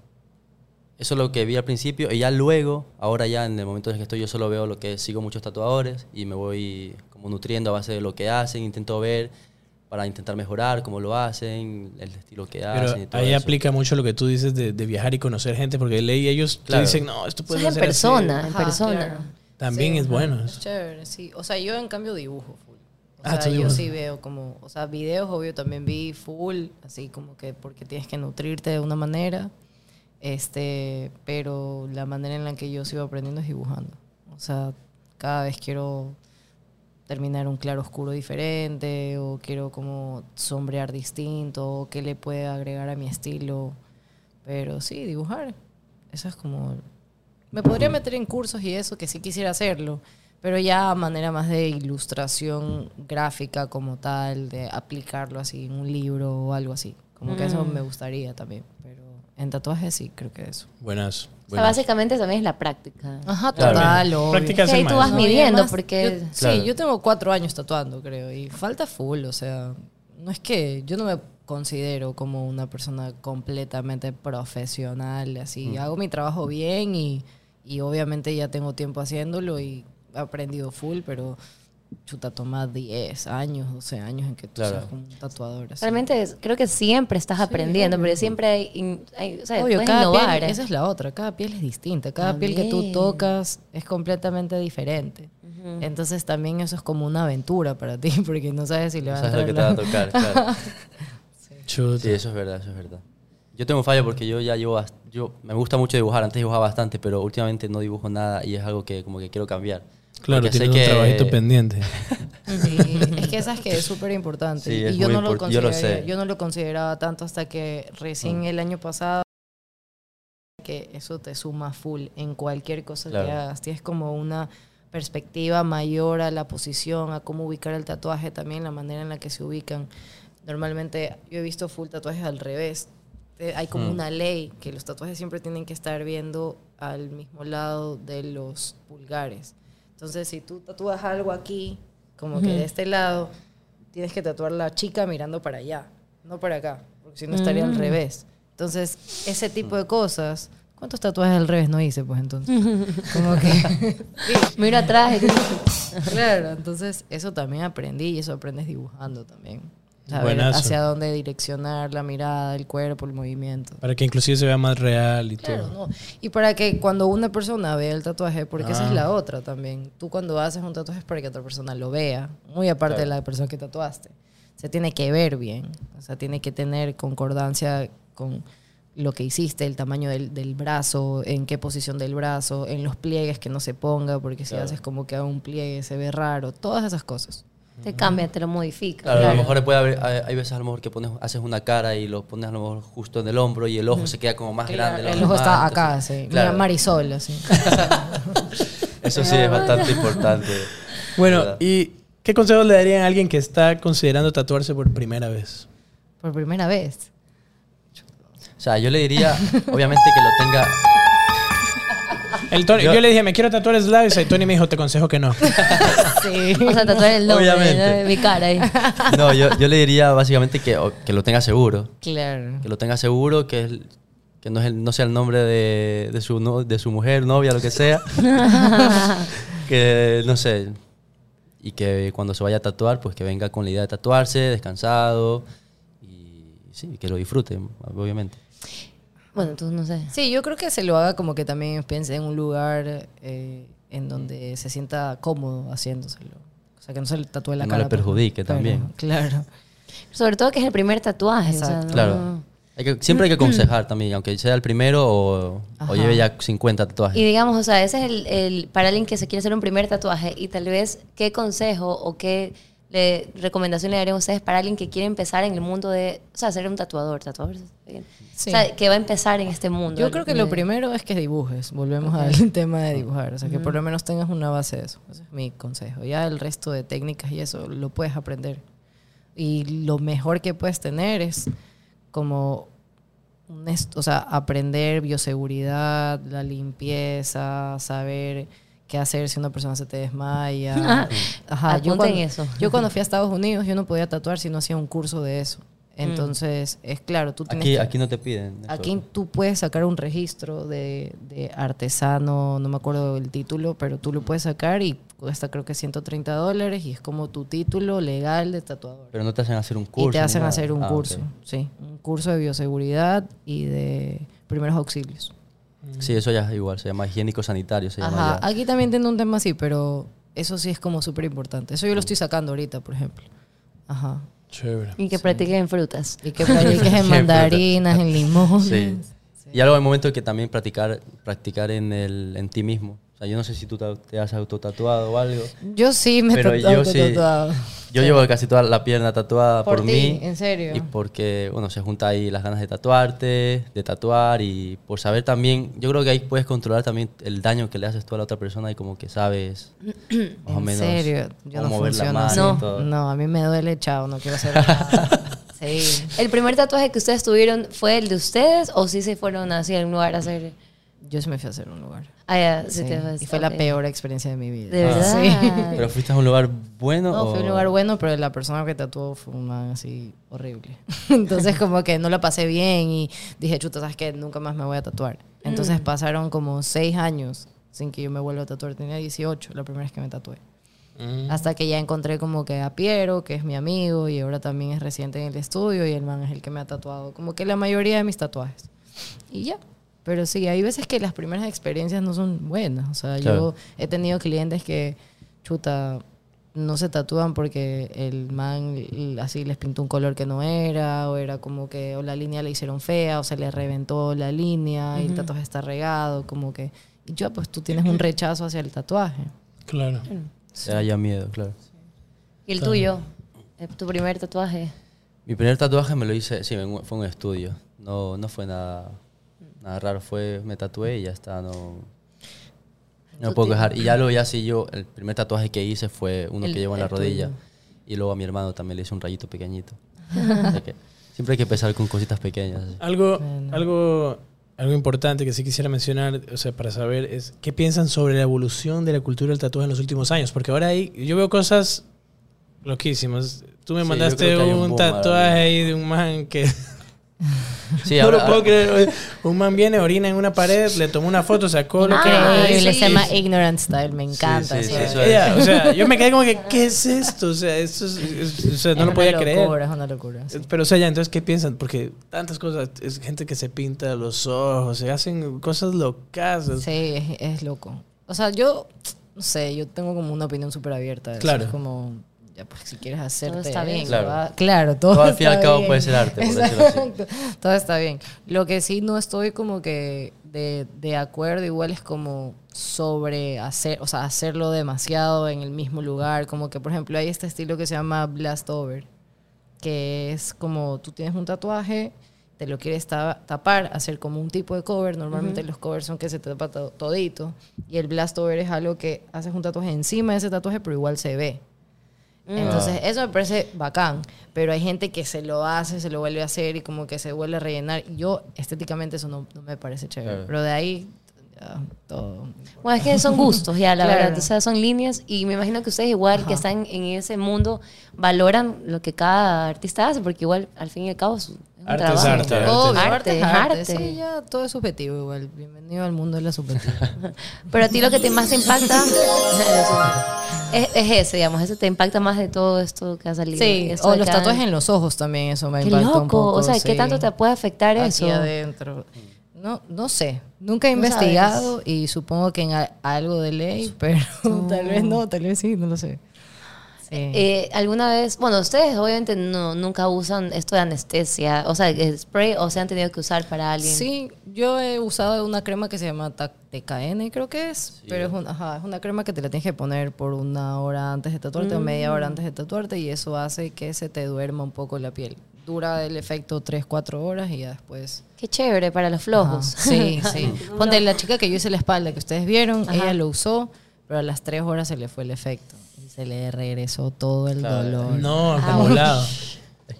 eso es lo que vi al principio y ya luego, ahora ya en el momento en el que estoy, yo solo veo lo que sigo muchos tatuadores y me voy como nutriendo a base de lo que hacen, intento ver para intentar mejorar cómo lo hacen, el estilo que hacen y Pero todo ahí eso. aplica mucho lo que tú dices de, de viajar y conocer gente, porque leí ellos te Claro. dicen, no, esto Eso puede es en ser así". persona, en Ajá, persona. claro. También Sí, es bueno Es chévere, sí. O sea, yo en cambio dibujo full. O Ah, sea, yo dibujas. sí veo como, o sea, videos obvio también vi full, así como que porque tienes que nutrirte de una manera. Este, pero la manera en la que yo sigo aprendiendo es dibujando. O sea, cada vez quiero terminar un claro oscuro diferente o quiero como sombrear distinto o qué le puede agregar a mi estilo. Pero sí, dibujar. Eso es como... Me podría meter en cursos y eso, que sí quisiera hacerlo, pero ya a manera más de ilustración gráfica como tal, de aplicarlo así en un libro o algo así. Como que eso me gustaría también, en tatuajes sí, creo que eso. Buenas. O sea, buenas. básicamente también es la práctica. Ajá, Claro. total, obvio. Práctica es ahí tú vas. No, midiendo además, porque... yo- Claro. Sí, yo tengo cuatro años tatuando, creo, y falta full, o sea, no es que yo no me considero como una persona completamente profesional, así. Mm. Hago mi trabajo bien y, y obviamente ya tengo tiempo haciéndolo y he aprendido full, pero chuta, toma 10 años, 12 años en que tú Claro. seas como un tatuador. así. Realmente es- creo que siempre estás aprendiendo, pero siempre hay, in- hay- o sea, Obvio, puedes cada innovar. piel, esa es la otra, cada piel es distinta, cada piel que tú También. tocas es completamente diferente. Entonces también eso es como una aventura para ti, porque no sabes si le No va a sabes lo que te va a tocar, claro. Chuta. Sí, eso es verdad, eso es verdad. Yo tengo un fallo porque yo ya llevo, yo me gusta mucho dibujar, antes dibujaba bastante, pero últimamente no dibujo nada y es algo que como que quiero cambiar. Claro, tienes un que- trabajito pendiente. Sí, es que sabes que es súper importante. Sí, y es yo no, lo yo lo consideraba- sé. yo no lo consideraba tanto hasta que recién Mm. el año pasado que eso te suma full en cualquier cosa que Claro. hagas. Tienes como una perspectiva mayor a la posición, a cómo ubicar el tatuaje, también la manera en la que se ubican. Normalmente yo he visto full tatuajes al revés. Te- Hay como Mm. una ley que los tatuajes siempre tienen que estar viendo al mismo lado de los pulgares. Entonces, si tú tatúas algo aquí, como que de este lado, tienes que tatuar la chica mirando para allá, no para acá, porque si no estaría al revés. Entonces, ese tipo de cosas, ¿cuántos tatuajes al revés no hice? Pues entonces, como que... Mira atrás. y- claro, entonces eso también aprendí y eso aprendes dibujando también. Saber Buenazo. hacia dónde direccionar la mirada, el cuerpo, el movimiento. Para que inclusive se vea más real y Claro, todo. no. Y para que cuando una persona vea el tatuaje, porque esa es Ah. la otra también. Tú cuando haces un tatuaje es para que otra persona lo vea, muy aparte de la persona que tatuaste. Se tiene que ver bien, o sea, tiene que tener concordancia con lo que hiciste, el tamaño del, del brazo, en qué posición del brazo, en los pliegues que no se ponga, porque si Claro. haces como que haga un pliegue se ve raro, todas esas cosas. Te cambia, te lo modifica. Claro, a lo mejor puede haber, hay, hay veces a lo mejor que pones, haces una cara y lo pones a lo mejor justo en el hombro y el ojo se queda como más grande. el ojo está normal, acá, entonces- sí. Claro. Mira, Marisol, así. Eso sí es bastante importante. Bueno, ¿verdad? ¿y qué consejos le darían a alguien que está considerando tatuarse por primera vez? Por primera vez. O sea, yo le diría, obviamente que lo tenga... El Tony, yo, Yo- le dije, me quiero tatuar Slaves y Tony me dijo, te aconsejo que no. Sí. O sea, tatuar el nombre, Obviamente. ¿no? mi cara ahí. No, yo, yo le diría básicamente que, o- que lo tenga seguro. Claro. Que lo tenga seguro, que, el- que no, es el- no sea el nombre de, de su, no- de su mujer, novia, lo que sea. que, no sé, y que cuando se vaya a tatuar, pues que venga con la idea de tatuarse, descansado, y sí, que lo disfrute, obviamente. Bueno, tú no sé. Sí, yo creo que se lo haga como que también piense en un lugar eh, en donde se sienta cómodo haciéndoselo. O sea, que no se le tatúe la Que no cara. le perjudique pero- también. Claro. Sobre todo que es el primer tatuaje. o sea, no- Claro. Hay que, siempre hay que aconsejar también, aunque sea el primero o, o lleve ya 50 tatuajes. Y digamos, o sea, ese es el, el- para alguien que se quiere hacer un primer tatuaje y tal vez qué consejo o qué le- recomendación le darían ustedes para alguien que quiere empezar en el mundo de, o sea, ser un tatuador, tatuador, ¿está bien? Sí. O sea, que va a empezar en este mundo. Yo creo que lo de- primero es que dibujes. Volvemos al tema de dibujar. O sea, que por lo menos tengas una base de eso. Ese es mi consejo. Ya el resto de técnicas y eso lo puedes aprender. Y lo mejor que puedes tener es como o sea, aprender bioseguridad, la limpieza, saber qué hacer si una persona se te desmaya. Ajá, yo Apunten cuando, eso. yo cuando fui a Estados Unidos yo no podía tatuar si no hacía un curso de eso. Entonces, es claro, tú tienes Aquí, que- aquí no te piden. eso. Aquí tú puedes sacar un registro de, de artesano, no me acuerdo el título, pero tú lo puedes sacar y cuesta creo que 130 dólares y es como tu título legal de tatuador. Pero no te hacen hacer un curso. y te hacen hacer un Ah, curso, sí, un curso de bioseguridad y de primeros auxilios. Sí, eso ya es igual, se llama higiénico sanitario, se llama Ajá, ya. aquí también tengo un tema así, pero eso sí es como súper importante. Eso yo lo estoy sacando ahorita, por ejemplo. Ajá. Chévere. Y que practiquen en frutas. Y que practiques en mandarinas, en limones. Sí. Y algo el momento de que también practicar, practicar en, el, en ti mismo. O sea, yo no sé si tú ta- te has autotatuado o algo. Yo sí me he Pero tatu- yo sí- llevo casi toda la pierna tatuada por, Por ti, mí. ¿en serio? Y porque, bueno, se junta ahí las ganas de tatuarte, de tatuar y por saber también, yo creo que ahí puedes controlar también el daño que le haces tú a la otra persona y como que sabes más o ¿En menos serio? Yo cómo no mover la funciono mano así. y No. todo. No, a mí me duele, chao, no quiero hacer nada. sí. ¿El primer tatuaje que ustedes tuvieron fue el de ustedes o sí se fueron así a un lugar a hacer? Yo sí me fui a hacer un lugar. Ah, ya, sí, Sí. te vas- Y fue la ok. peor experiencia de mi vida. De verdad. Sí. ¿Pero fuiste a un lugar bueno No, o...? fue un lugar bueno, pero la persona que tatuó fue un man así horrible. Entonces como que no la pasé bien y dije, chuta, ¿sabes qué? Nunca más me voy a tatuar. Entonces Mm. pasaron como seis años sin que yo me vuelva a tatuar. Tenía 18 la primera vez que me tatué. Mm. Hasta que ya encontré como que a Piero, que es mi amigo y ahora también es residente en el estudio y el man es el que me ha tatuado como que la mayoría de mis tatuajes. Y ya. Pero sí, hay veces que las primeras experiencias no son buenas. O sea, Claro. yo he tenido clientes que, chuta, no se tatúan porque el man así les pintó un color que no era, o era como que, o la línea le hicieron fea, o se le reventó la línea y el tatuaje está regado, como que, y yo pues tú tienes un rechazo hacia el tatuaje. Claro. Te haya miedo, claro. ¿Y el tuyo? Eh, ¿Tu primer tatuaje? Mi primer tatuaje me lo hice, sí, fue en un estudio. No, no fue nada, nada raro, fue, me tatué y ya está, no... No me puedo quejar. Y ya luego ya sí yo, el primer tatuaje que hice fue uno El- que llevo en la rodilla. tuyo. Y luego a mi hermano también le hice un rayito pequeñito. O sea que siempre hay que empezar con cositas pequeñas. así. Algo, Bueno. algo, algo importante que sí quisiera mencionar, o sea, para saber, es qué piensan sobre la evolución de la cultura del tatuaje en los últimos años. Porque ahora hay, yo veo cosas loquísimas. Tú me Sí, mandaste un un tatuaje ahí de un man que Sí, no ahora, lo puedo creer. Un man viene, orina en una pared, le tomó una foto, sacó lo que Increíble, Sí. se llama Ignorant Style, me encanta. sí, sí. sí, eso es. Ella, o sea, yo me quedé como que, ¿qué es esto? O sea, esto es, es- o sea, no Es lo podía una creer. locura, Es una locura. sí. Pero, o sea, ya, entonces, ¿qué piensan? Porque tantas cosas, es gente que se pinta los ojos, se hacen cosas locas. Sí, es, es loco. O sea, yo, no sé, yo tengo como una opinión súper abierta. Claro. Es como, ya pues si quieres hacerte está bien. Claro. va- claro, todo, Todo al fin y al cabo bien. puede ser arte, por decirlo así. Exacto, Todo está bien. Lo que sí no estoy como que de, de acuerdo igual es como sobre hacer, o sea, hacerlo demasiado en el mismo lugar. Como que, por ejemplo, hay este estilo que se llama blast over, que es como tú tienes un tatuaje, te lo quieres ta- tapar, hacer como un tipo de cover. Normalmente los covers son que se te tapa to- todito. Y el blast over es algo que haces un tatuaje encima de ese tatuaje, pero igual se ve. Entonces, eso me parece bacán. Pero hay gente que se lo hace, se lo vuelve a hacer y como que se vuelve a rellenar. Y yo, estéticamente, eso no, no me parece chévere. Claro. Pero de ahí, ya, todo. Bueno, es que son gustos ya, la Claro. verdad. O sea, son líneas y me imagino que ustedes igual que están en ese mundo valoran lo que cada artista hace porque igual al fin y al cabo Arte es trabajo. arte, arte. Obvio, Arte, es arte. arte. Sí, ya todo es subjetivo igual. Bienvenido al mundo de la subjetiva. Pero a ti lo que te más te impacta es, es ese, digamos, ese te impacta más de todo esto que ha salido. sí, o los cada- tatuajes en los ojos también, eso me Qué impacta loco, un poco. o sea, ¿qué sí. tanto te puede afectar Aquí eso? adentro. No, no sé. Nunca he No investigado y supongo que en a- algo de ley, pero tal vez no, tal vez sí, no lo sé. Sí. Eh, ¿Alguna vez, bueno, ustedes obviamente no, nunca usan esto de anestesia, o sea, spray, o se han tenido que usar para alguien? Sí, yo he usado una crema que se llama TKN, creo que es, pero es, un- ajá, es una crema que te la tienes que poner por una hora antes de tatuarte o media hora antes de tatuarte y eso hace que se te duerma un poco la piel. Dura el efecto 3, 4 horas y ya después... Qué chévere para los flojos. Ajá, Sí, sí. Ponte la chica que yo hice la espalda, que ustedes vieron, ella lo usó, pero a las 3 horas se le fue el efecto se le regresó todo el Claro. dolor. No, acumulado.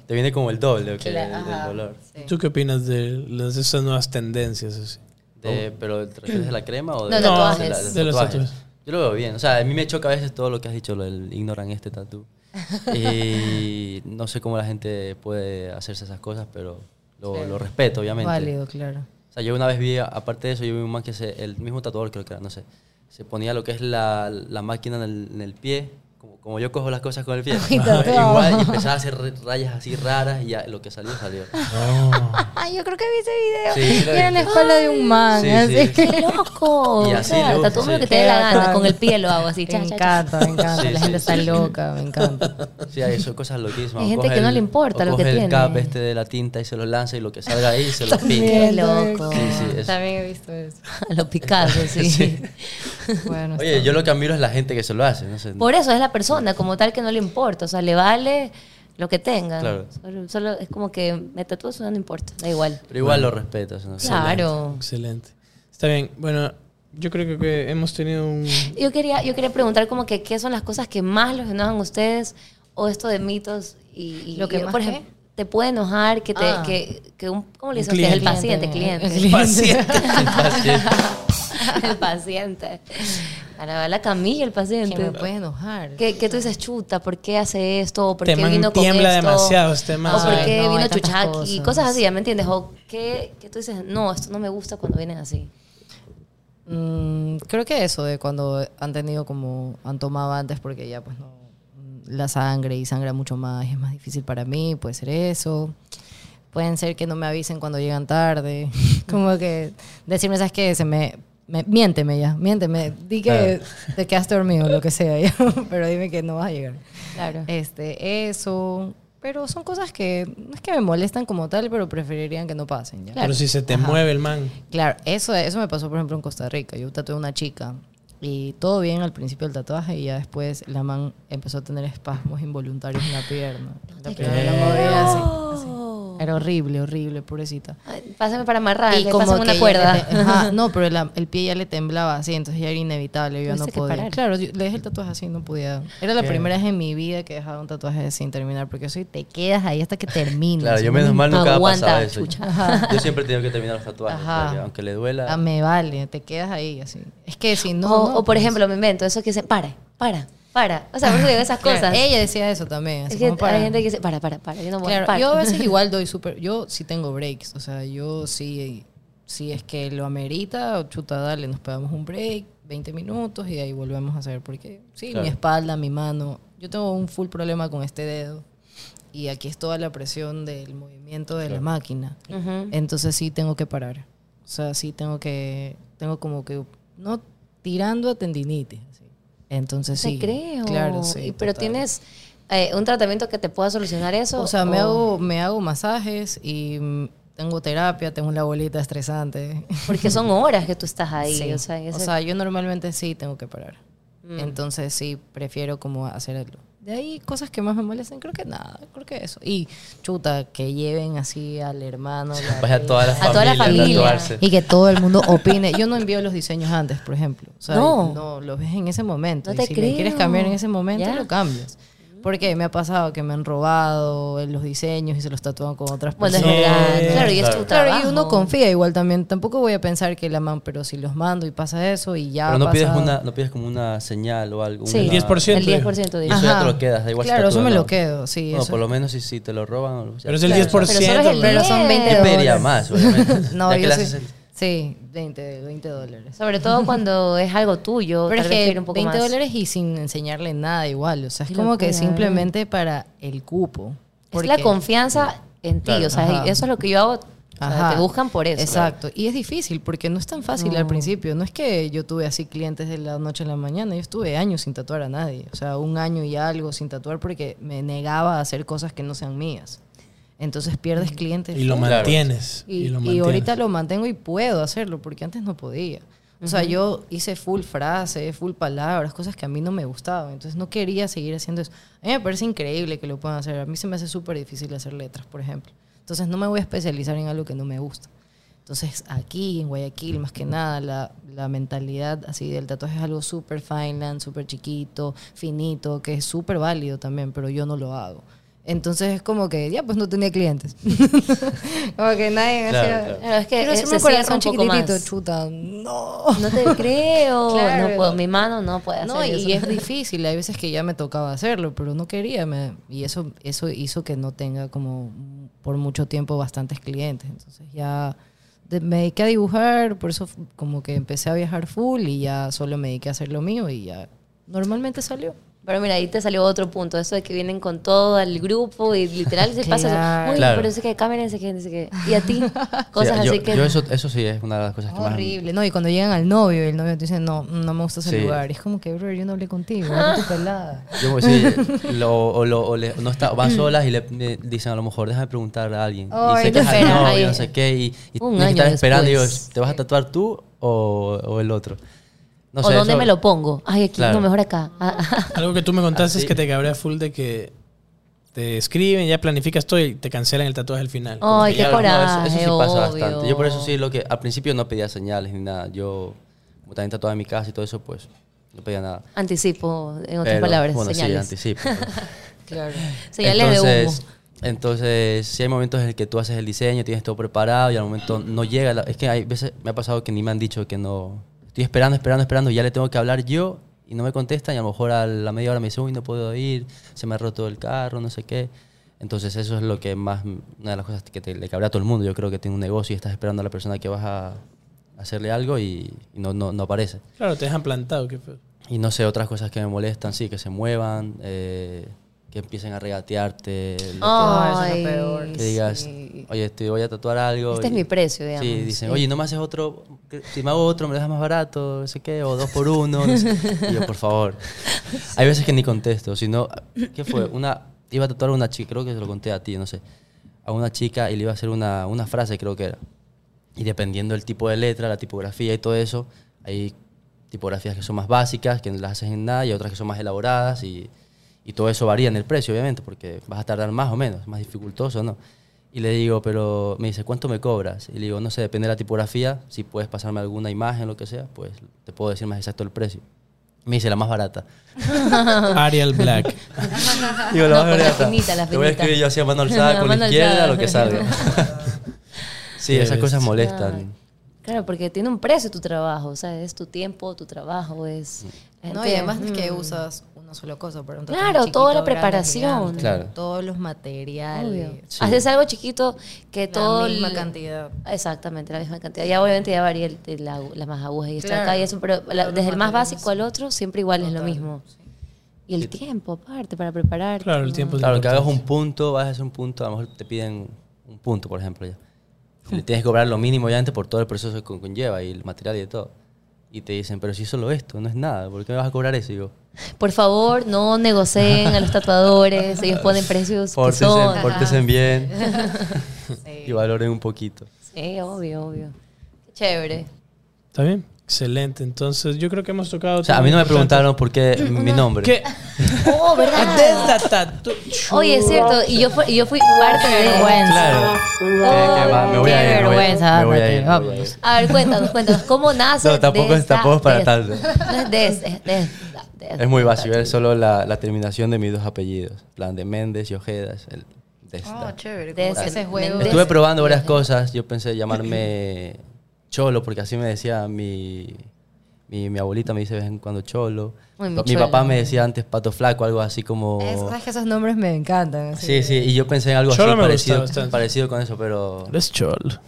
Te viene como el doble ok, Claro, del- dolor. ¿Y ¿Tú qué opinas de las, de esas nuevas tendencias? así? De- ¿Pero te refieres de la crema o No, de, tatuajes. la- De los tatuajes? Yo lo veo bien. O sea, a mí me choca a veces todo lo que has dicho, lo del ignoran este tatu. Y no sé cómo la gente puede hacerse esas cosas, pero lo, lo respeto, obviamente. Válido, claro. O sea, yo una vez vi, aparte de eso, yo vi un man que se, el mismo tatuador creo que era, no sé, se ponía lo que es la, la máquina en el, en el pie, como, como yo cojo las cosas con el pie. Igual, y empezaba a hacer rayas así raras y ya lo que salió, salió. Ay, yo creo que vi ese video. Sí, y era la espalda de un man. Sí, así. sí. ¡Qué loco! Y o así tatúame lo que te dé la gana, con el pie lo hago así. cha, Me cha, cha. encanta, me encanta. Sí, la sí, gente está sí. loca, me encanta. Sí, hay son cosas loquísimas. Hay gente coge que no el- le importa lo que coge el tiene. cap este de la tinta y se lo lanza y lo que salga ahí se lo pinta. Qué loco. Sí, sí, es- También he visto eso. Lo Picasso, sí. Sí. Bueno, Oye, yo lo que admiro es la gente que se lo hace. No sé. Por eso es la persona como tal que no le importa, o sea, le vale lo que tenga. Claro. Solo, solo es como que me tatúo, eso no importa, da igual. Pero igual lo respeto. no. Claro. Excelente. Está bien. Bueno, yo creo que- hemos tenido un... Yo quería, yo quería preguntar como que qué son las cosas que más los enojan a ustedes o esto de mitos y, y- ¿Lo que y, más por qué? ejemplo, te puede enojar que te Ah. que, que un, ¿cómo le dicen ustedes? El cliente. paciente, cliente. El cliente. Paciente. el paciente. Para la camilla el Que me paciente. puede enojar. ¿Qué, qué tú dices, chuta? ¿Por qué hace esto? ¿O ¿Por qué vino con tiembla esto? demasiado este man. ¿O por qué no, vino hay tantas chuchaki? cosas. Cosas así, ¿ya me entiendes? ¿O qué, qué tú dices, no, esto no me gusta cuando vienen así? Mm, creo que eso de cuando han tenido como han tomado antes porque ya pues no la sangre y sangra mucho más y es más difícil para mí, puede ser eso. Pueden ser que no me avisen cuando llegan tarde. como que decirme, ¿sabes qué? Se me, me- miénteme ya, miénteme. Di que te quedaste dormido, lo que sea, ya. pero dime que no vas a llegar. Claro. Este, eso. Pero son cosas que no es que me molestan como tal, pero preferirían que no pasen ya. Pero si se te mueve el man. Claro, eso, eso me pasó, por ejemplo, en Costa Rica. Yo tatué a una chica y todo bien al principio del tatuaje y ya después la man empezó a tener espasmos involuntarios en la pierna. La pierna la movía así, así. Era horrible, horrible, pobrecita. Ay, Pásame para amarrar, Y le como una cuerda. le ajá, no, pero la- el pie ya le temblaba así, entonces ya era inevitable, yo ya no podía. parar. Claro, yo le dejé el tatuaje así, no podía. Era la Qué- primera vez en mi vida que dejaba un tatuaje sin terminar, porque soy te quedas ahí hasta que termines. Claro, yo no me menos mal nunca ha aguanta, pasado eso. Yo siempre he tenido que terminar los tatuajes, Ajá. porque aunque le duela. Ah, me vale, te quedas ahí así. Es que si no. o, no, o, por pues. ejemplo, me invento eso que dice, para, para, para. O sea, por eso digo esas Claro, cosas. Ella decía eso también. así es que como para. hay gente que dice, para, para, para. Yo no voy Claro, para. yo a veces igual doy súper. Yo sí tengo breaks. O sea, yo sí. Si es que lo amerita, chuta, dale, nos pegamos un break, 20 minutos y ahí volvemos a hacer. Porque sí, Claro. mi espalda, mi mano. Yo tengo un full problema con este dedo. Y aquí es toda la presión del movimiento de la máquina. Ujú. Entonces sí tengo que parar. O sea, sí tengo que. Tengo como que. No tirando a tendinitis. Entonces Te sí. creo. Claro, sí. Y- pero total. tienes eh, un tratamiento que te pueda solucionar eso. O sea, me hago, me hago masajes y tengo terapia, tengo la bolita estresante. Porque son horas que tú estás ahí. Sí. O sea, ese- O sea, yo normalmente sí tengo que parar. Mm. Entonces sí, prefiero como hacerlo. De ahí cosas que más me molestan, creo que nada, creo que eso. Y chuta, que lleven así al hermano. la Vaya a toda la A toda la familia. Y que todo el mundo opine. Yo no envío los diseños antes, por ejemplo. O sea, No. no. los ves en ese momento. No Y te si creo. me quieres cambiar en ese momento, Ya. lo cambias. Porque me ha pasado que me han robado los diseños y se los tatúan con otras Bueno, es personas. verdad. Claro, y es Claro. tu Claro, trabajo. y uno confía igual también. Tampoco voy a pensar que la man, pero si los mando y pasa eso y ya. Pero no pides, una, no pides como una señal o algo. Sí, una- 10%. El 10% Y de eso ya te lo quedas, da igual si Claro, eso tatúas me lo no. quedo, sí. No, eso- por lo menos si, si te lo roban. ya Pero es el está. 10%. Pero es el Pero son 20 Yo pediría más, obviamente. No, Ya que yo le sí. Sí, 20, 20 dólares. Sobre todo cuando es algo tuyo. Pero es que un poco 20 más. dólares y sin enseñarle nada igual. O sea, es como que locura, simplemente para el cupo. Es la confianza en ti. Claro. O sea, Ajá. eso es lo que yo hago. O sea, te buscan por eso. Exacto. Y es difícil porque no es tan fácil al principio. No es que yo tuve así clientes de la noche a la mañana. Yo estuve años sin tatuar a nadie. O sea, un año y algo sin tatuar porque me negaba a hacer cosas que no sean mías. Entonces pierdes clientes. Y lo mantienes. Y, Y, lo y ahorita lo mantengo y puedo hacerlo porque antes no podía. O sea, yo hice full frases, full palabras, cosas que a mí no me gustaban. Entonces no quería seguir haciendo eso. A mí me parece increíble que lo puedan hacer. A mí se me hace súper difícil hacer letras, por ejemplo. Entonces no me voy a especializar en algo que no me gusta. Entonces aquí en Guayaquil, más que nada, la, la mentalidad así del tatuaje es algo súper fineland, súper chiquito, finito, que es súper válido también, pero yo no lo hago. Entonces es como que ya pues no tenía clientes. como que nadie Claro, hacía... claro. Es que Quiero eh, se corazón chiquitito, chuta. No. No te creo. Claro. No puedo- mi mano no puede hacer No, y, eso. y es difícil. Hay veces que ya me tocaba hacerlo, pero no quería. me- y eso, eso hizo que no tenga como por mucho tiempo bastantes clientes. Entonces ya me dediqué a dibujar, por eso como que empecé a viajar full y ya solo me dediqué a hacer lo mío y ya normalmente salió. Pero mira, ahí te salió otro punto, eso de que vienen con todo el grupo y literal se pasa Claro. eso. Uy, Claro. pero es que no no sé qué. Y a ti, cosas Sí, yo, así que... yo eso, eso sí es una de las cosas que más... Horrible. No, y cuando llegan al novio y el novio te dice, no, no me gusta ese Sí. lugar. Y es como que, bro, yo no hablé contigo, era tu pelada. Yo, sí, lo, o, lo, o le- no está, van solas y le, le dicen a lo mejor, déjame preguntarle a alguien. Ay, y sé que es al novio, no sé qué, y, y Un que año estar esperando y digo. ¿te vas a tatuar tú o, o el otro? No o dónde eso- me lo pongo. Ay, aquí, Claro. no, mejor acá. Algo que tú me contaste es que te cabrea full de que te escriben, ya planificas todo y te cancelan el tatuaje al final. Ay, qué eso, coraje, eso sí pasa obvio. bastante. Yo por eso sí, lo que al principio no pedía señales ni nada. Yo, como también tatuaba en mi casa y todo eso, pues no pedía nada. Anticipo, en otras Pero, palabras, bueno, señales. sí, anticipo. pues. Claro. Señales de humo. entonces, Entonces, si hay momentos en el que tú haces el diseño, tienes todo preparado y al momento no llega. la- es que hay veces me ha pasado que ni me han dicho que no estoy esperando, esperando, esperando, y ya le tengo que hablar yo y no me contestan y a lo mejor a la media hora me dice, uy, no puedo ir, se me ha roto el carro, no sé qué. Entonces eso es lo que más, una de las cosas que te, le cabrea a todo el mundo. Yo creo que tiene un negocio y estás esperando a la persona que vas a hacerle algo y, y no, no, no aparece. Claro, te dejan plantado, qué feo. Y no sé, otras cosas que me molestan, sí, que se muevan, eh, que empiecen a regatearte, lo que- eso es Ay, lo peor. que digas, sí. oye, te voy a tatuar algo. Este es y- mi precio, digamos. Sí, dicen, Sí. oye, no me haces otro, si me hago otro me lo dejas más barato, no sé qué, o dos por uno, no sé. Y yo, por favor. Hay veces que ni contesto, sino, ¿qué fue? Una, iba a tatuar a una chica, creo que se lo conté a ti, no sé, a una chica y le iba a hacer una, una frase, creo que era. Y dependiendo del tipo de letra, la tipografía y todo eso, hay tipografías que son más básicas, que no las haces en nada, y otras que son más elaboradas, y, y todo eso varía en el precio, obviamente, porque vas a tardar más o menos, más dificultoso no. Y le digo, pero me dice, ¿cuánto me cobras? Y le digo, no sé, depende de la tipografía, si puedes pasarme alguna imagen, lo que sea, pues te puedo decir más exacto el precio. Me dice, la más barata. Arial Black. Digo, No, con la finita, la Te voy a finita. escribir yo así a mano alzada, con la Mano izquierda, alzada. lo que salga. sí, Qué esas cosas molestan. Claro, porque tiene un precio tu trabajo, o sea, es tu tiempo, tu trabajo, es... No, y además no es que mm. usas un Claro, toda la preparación. gigante, Claro. Todos los materiales. Sí. Haces algo chiquito que todo... La misma el- cantidad. Exactamente, la misma cantidad. Ya obviamente ya varía el, el agu- las más agujas y esto Claro. acá y eso, pero la- desde el más básico al otro siempre igual es lo mismo. sí. Y el tiempo aparte para preparar. Claro, el tiempo Claro, que hagas un punto, vas a hacer un punto, a lo mejor te piden un punto, por ejemplo, ya. Le tienes que cobrar lo mínimo obviamente por todo el proceso que con- conlleva y el material y de todo. Y te dicen, pero si es solo esto, no es nada, ¿por qué me vas a cobrar eso? Y digo, Por favor, no negocien a los tatuadores, ellos ponen precios que pórtense, son. pórtense bien Sí. y valoren un poquito. Sí, obvio, obvio. Qué Chévere. ¿Está bien? Excelente. Entonces, yo creo que hemos tocado. O sea, a mí no me preguntaron por qué mi nombre. ¿Qué? Oh, ¿verdad? Oye, es cierto, y yo, fui- y yo fui parte de... Claro. Que va, me voy Qué a ir, me voy a- vergüenza, me voy a ir, me voy a ir. vamos. A ver, cuéntanos, cuéntanos, ¿cómo nace No, tampoco es- tampoco es para tanto. No es des, es des- des- Es muy básico, es solo la, la terminación de mis dos apellidos. Plan de Méndez y Ojeda. es el de esta. Oh, chévere. De ese- ese juego. Estuve probando varias cosas. Yo pensé llamarme Cholo, porque así me decía mi, mi, mi abuelita, me dice de vez en cuando Cholo. Uy, mi mi Cholo. papá me decía antes Pato Flaco, algo así como... Es- ¿Sabes que esos nombres me encantan? así. Sí, sí, y yo pensé en algo Cholo así gusta parecido, parecido con eso, pero... Eres cholo.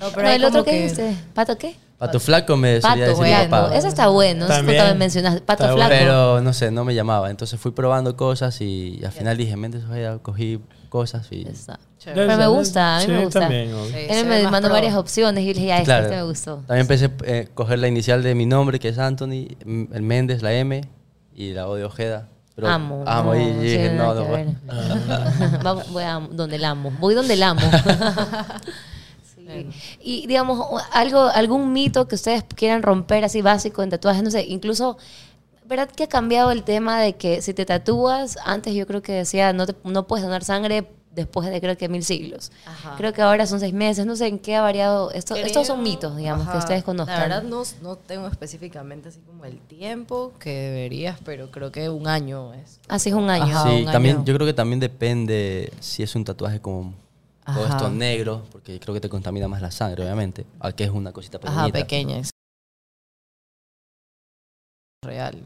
No, pero No, hay el otro que dijiste, ¿pato qué? Pato Flaco me Pato, decir mi bueno, papá. ese está bueno, eso También. mencionaste, pato flaco. bueno. Pero no sé, no me llamaba. Entonces fui probando cosas y al final dije, Ojeda, cogí cosas y... Está. Chévere. Pero me gusta, a mí Sí, me gusta. también. Sí, Él me mandó pro. varias opciones y dije, ya, este, Claro. este me gustó. También empecé a eh, coger la inicial de mi nombre, que es Anthony, el Méndez, la M, y la O de Ojeda. Pero amo. Amo, y dije, no, no. voy a donde el amo. Voy donde el amo. Sí. Y digamos, algo, algún mito que ustedes quieran romper así básico en tatuajes, no sé, incluso, ¿verdad que ha cambiado el tema de que si te tatúas, antes yo creo que decía, no, te- no puedes donar sangre después de creo que mil siglos. Ajá. Creo que ahora son seis meses, no sé en qué ha variado. Esto, estos son Creo- mitos, digamos, que ajá. ustedes conozcan. La verdad no, no tengo específicamente así como el tiempo que deberías, pero creo que un año es. Así es un año. Ajá. Sí, un también, año. yo creo que también depende si es un tatuaje como todo Ajá. esto negro, porque creo que te contamina más la sangre, obviamente, a que es una cosita pequeñita. Ajá, pequeñas. Real.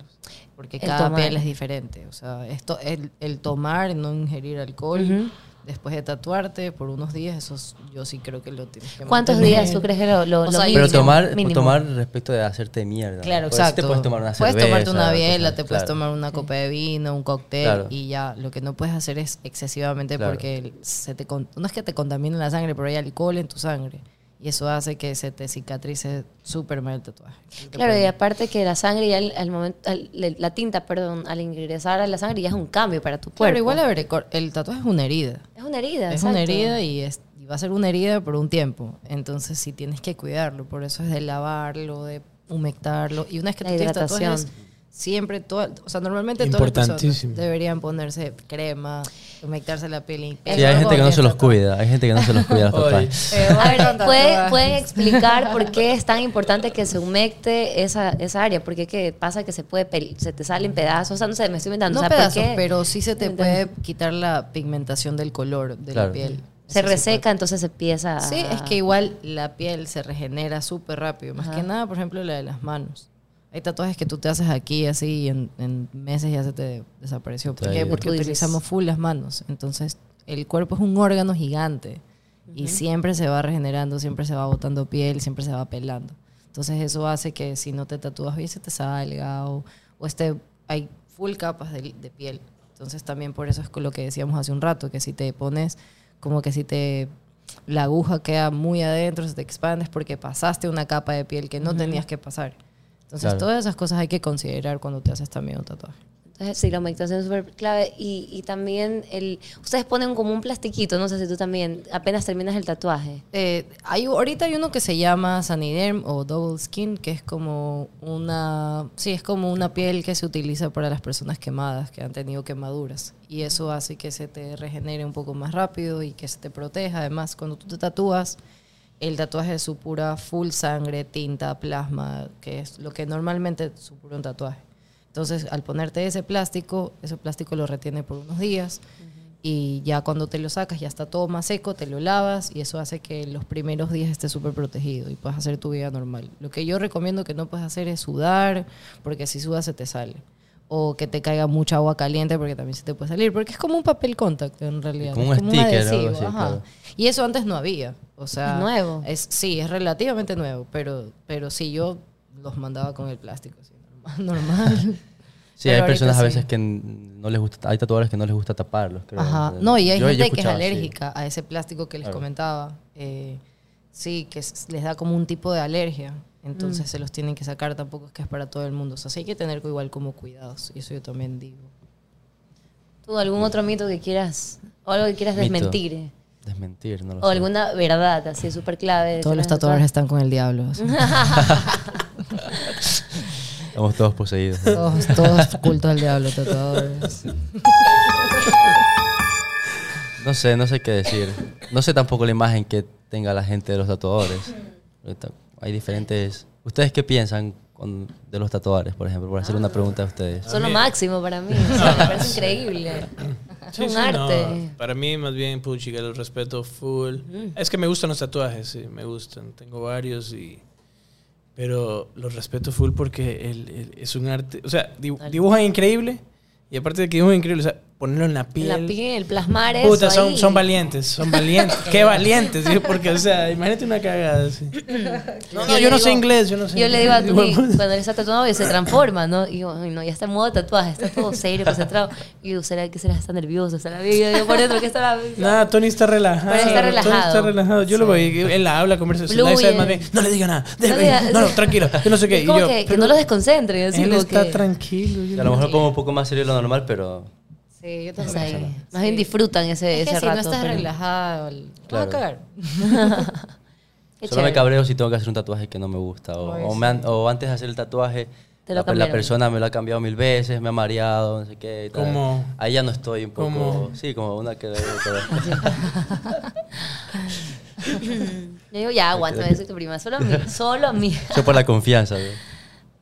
Porque El cada tomar. piel es diferente. O sea, esto, el, el tomar, no ingerir alcohol, después de tatuarte por unos días, eso es- yo sí creo que lo tienes que ¿Cuántos mantener. días tú crees que lo, lo, lo sea? Pero tomar, mínimo? tomar respecto de hacerte mierda. Claro, sí exacto. te puedes tomar una Puedes cerveza. tomarte una biela, te puedes claro. tomar una copa de vino, un cóctel Claro. y ya. Lo que no puedes hacer es excesivamente Claro. porque se te con- no es que te contamine la sangre, pero hay alcohol en tu sangre. Y eso hace que se te cicatrice súper mal el tatuaje. Claro, y aparte que la sangre ya al, al momento, al- la tinta, perdón, al ingresar a la sangre ya es un cambio para tu cuerpo. Claro, igual a ver, el tatuaje es una herida. es una herida, Es una herida y, es, y va a ser una herida por un tiempo. Entonces sí tienes que cuidarlo. Por eso es de lavarlo, de humectarlo. Y una vez que La tú tienes tatuajes, siempre, toda, o sea, normalmente todas las personas Importantísimo. deberían ponerse crema, humectarse la piel. y- Sí, hay gente que no se los cuida, hay gente que no se los cuida los. Pero A ver, ¿pueden, pueden explicar por qué es tan importante que se humecte esa, esa área? Porque qué pasa que se puede se te salen pedazos, o sea, no sé, me estoy inventando. No o sea, ¿por pedazos, pero sí se te puede quitar la pigmentación del color de Claro. la piel. Se Eso reseca, entonces empieza a... Sí, es que igual la piel se regenera súper rápido. Más Ajá. que nada, por ejemplo, la de las manos. Hay tatuajes que tú te haces aquí así y en, en meses ya se te desapareció. ¿Por qué? Porque Tú dices. utilizamos full las manos. Entonces, el cuerpo es un órgano gigante y siempre se va regenerando, siempre se va botando piel, siempre se va pelando. Entonces, eso hace que si no te tatúas bien se te salga o, o este, hay full capas de, de piel. Entonces, también por eso es lo que decíamos hace un rato, que si te pones como que si te la aguja queda muy adentro, se te expandes porque pasaste una capa de piel que no tenías que pasar. Entonces, Claro. todas esas cosas hay que considerar cuando te haces también un tatuaje. Entonces, sí, la meditación es súper clave. Y, y también, el, ustedes ponen como un plastiquito, no sé si tú también, apenas terminas el tatuaje. Eh, hay, ahorita hay uno que se llama Saniderm o Double Skin, que es como una, sí, es como una piel que se utiliza para las personas quemadas, que han tenido quemaduras. Y eso hace que se te regenere un poco más rápido y que se te proteja. Además, cuando tú te tatúas, el tatuaje es su pura full sangre, tinta, plasma, que es lo que normalmente supura un tatuaje. Entonces, al ponerte ese plástico, ese plástico lo retiene por unos días y ya cuando te lo sacas ya está todo más seco, te lo lavas y eso hace que los primeros días estés súper protegido y puedas hacer tu vida normal. Lo que yo recomiendo que no puedes hacer es sudar, porque si sudas se te sale. O que te caiga mucha agua caliente porque también se te puede salir, porque es como un papel contact en realidad. Como es un sticker o algo adhesivo, así, ajá. claro. Y eso antes no había. O sea, Es nuevo. Es, sí, es relativamente nuevo, pero, pero sí, yo los mandaba con el plástico, así, normal. normal. Sí, Pero hay personas a sí. veces que no les gusta, hay tatuadores que no les gusta taparlos. creo. Ajá. No, y hay Yo- yo he gente que es sí. alérgica a ese plástico que les Claro. comentaba. Eh, sí, que les da como un tipo de alergia. Mm. Entonces se los tienen que sacar. Tampoco es que es para todo el mundo. O sea, sí hay que tener igual como cuidados. Y eso yo también digo. ¿Tú algún otro mito que quieras, o algo que quieras Mito. desmentir? Desmentir, no lo O sé. alguna verdad así súper clave. Todos los ¿Tienes tatuadores están con el diablo. Estamos todos poseídos. todos, todos cultos al diablo, tatuadores. No sé, no sé qué decir. No sé tampoco la imagen que tenga la gente de los tatuadores. Hay diferentes... ¿Ustedes qué piensan con- de los tatuadores, por ejemplo? Por hacer una pregunta a ustedes. Son lo máximo para mí. o sea, me parece increíble. Es Sí, un sí, arte. no. Para mí, más bien, puchica, los respeto full. Es que me gustan los tatuajes, sí, me gustan. Tengo varios y... Pero los respeto full porque el- el- es un arte... O sea, dibu- dibujan increíble y aparte de que dibujan increíble, o sea, ponerlo en la piel... En la piel, plasmar eso Puta, son, ahí. son valientes, son valientes. Qué valientes, ¿sí? porque, o sea, imagínate una cagada así. No, no, yo no sé inglés, yo no sé Yo le digo a inglés. Tony, cuando él está tatuado, y se transforma, ¿no? Y yo, no, ya está en modo tatuaje, está todo serio, concentrado. Y yo, ¿será que será está nervioso? ¿Será bien? Yo por eso que está Nada, Tony está relajado. Pero está relajado. Tony está relajado. Yo lo veo, él habla, conversa, Fluye. nadie sabe más bien. No le diga nada, déjame, diga- no, no, tranquilo, yo no sé qué. Y como yo, que, que pero no lo desconcentre. Así Él como está que, tranquilo. yo A lo no- mejor pongo un poco más serio de lo normal, pero Sí, yo también. ahí. Más bien disfrutan ese, Es que ese si rato. no estás pero- relajado, el- te vas a Claro. cagar. Solo me cabreo si tengo que hacer un tatuaje que no me gusta. O, Ay, o sí. me han- o antes de hacer el tatuaje, la, persona me lo ha cambiado mil veces, me ha mareado, no sé qué. y tal. ¿Cómo? Ahí ya no estoy un poco... ¿Cómo? Sí, como una que... Yo digo, ya, aguántame, soy tu prima. Solo a mí, solo a mí. Yo por la confianza. ¿no?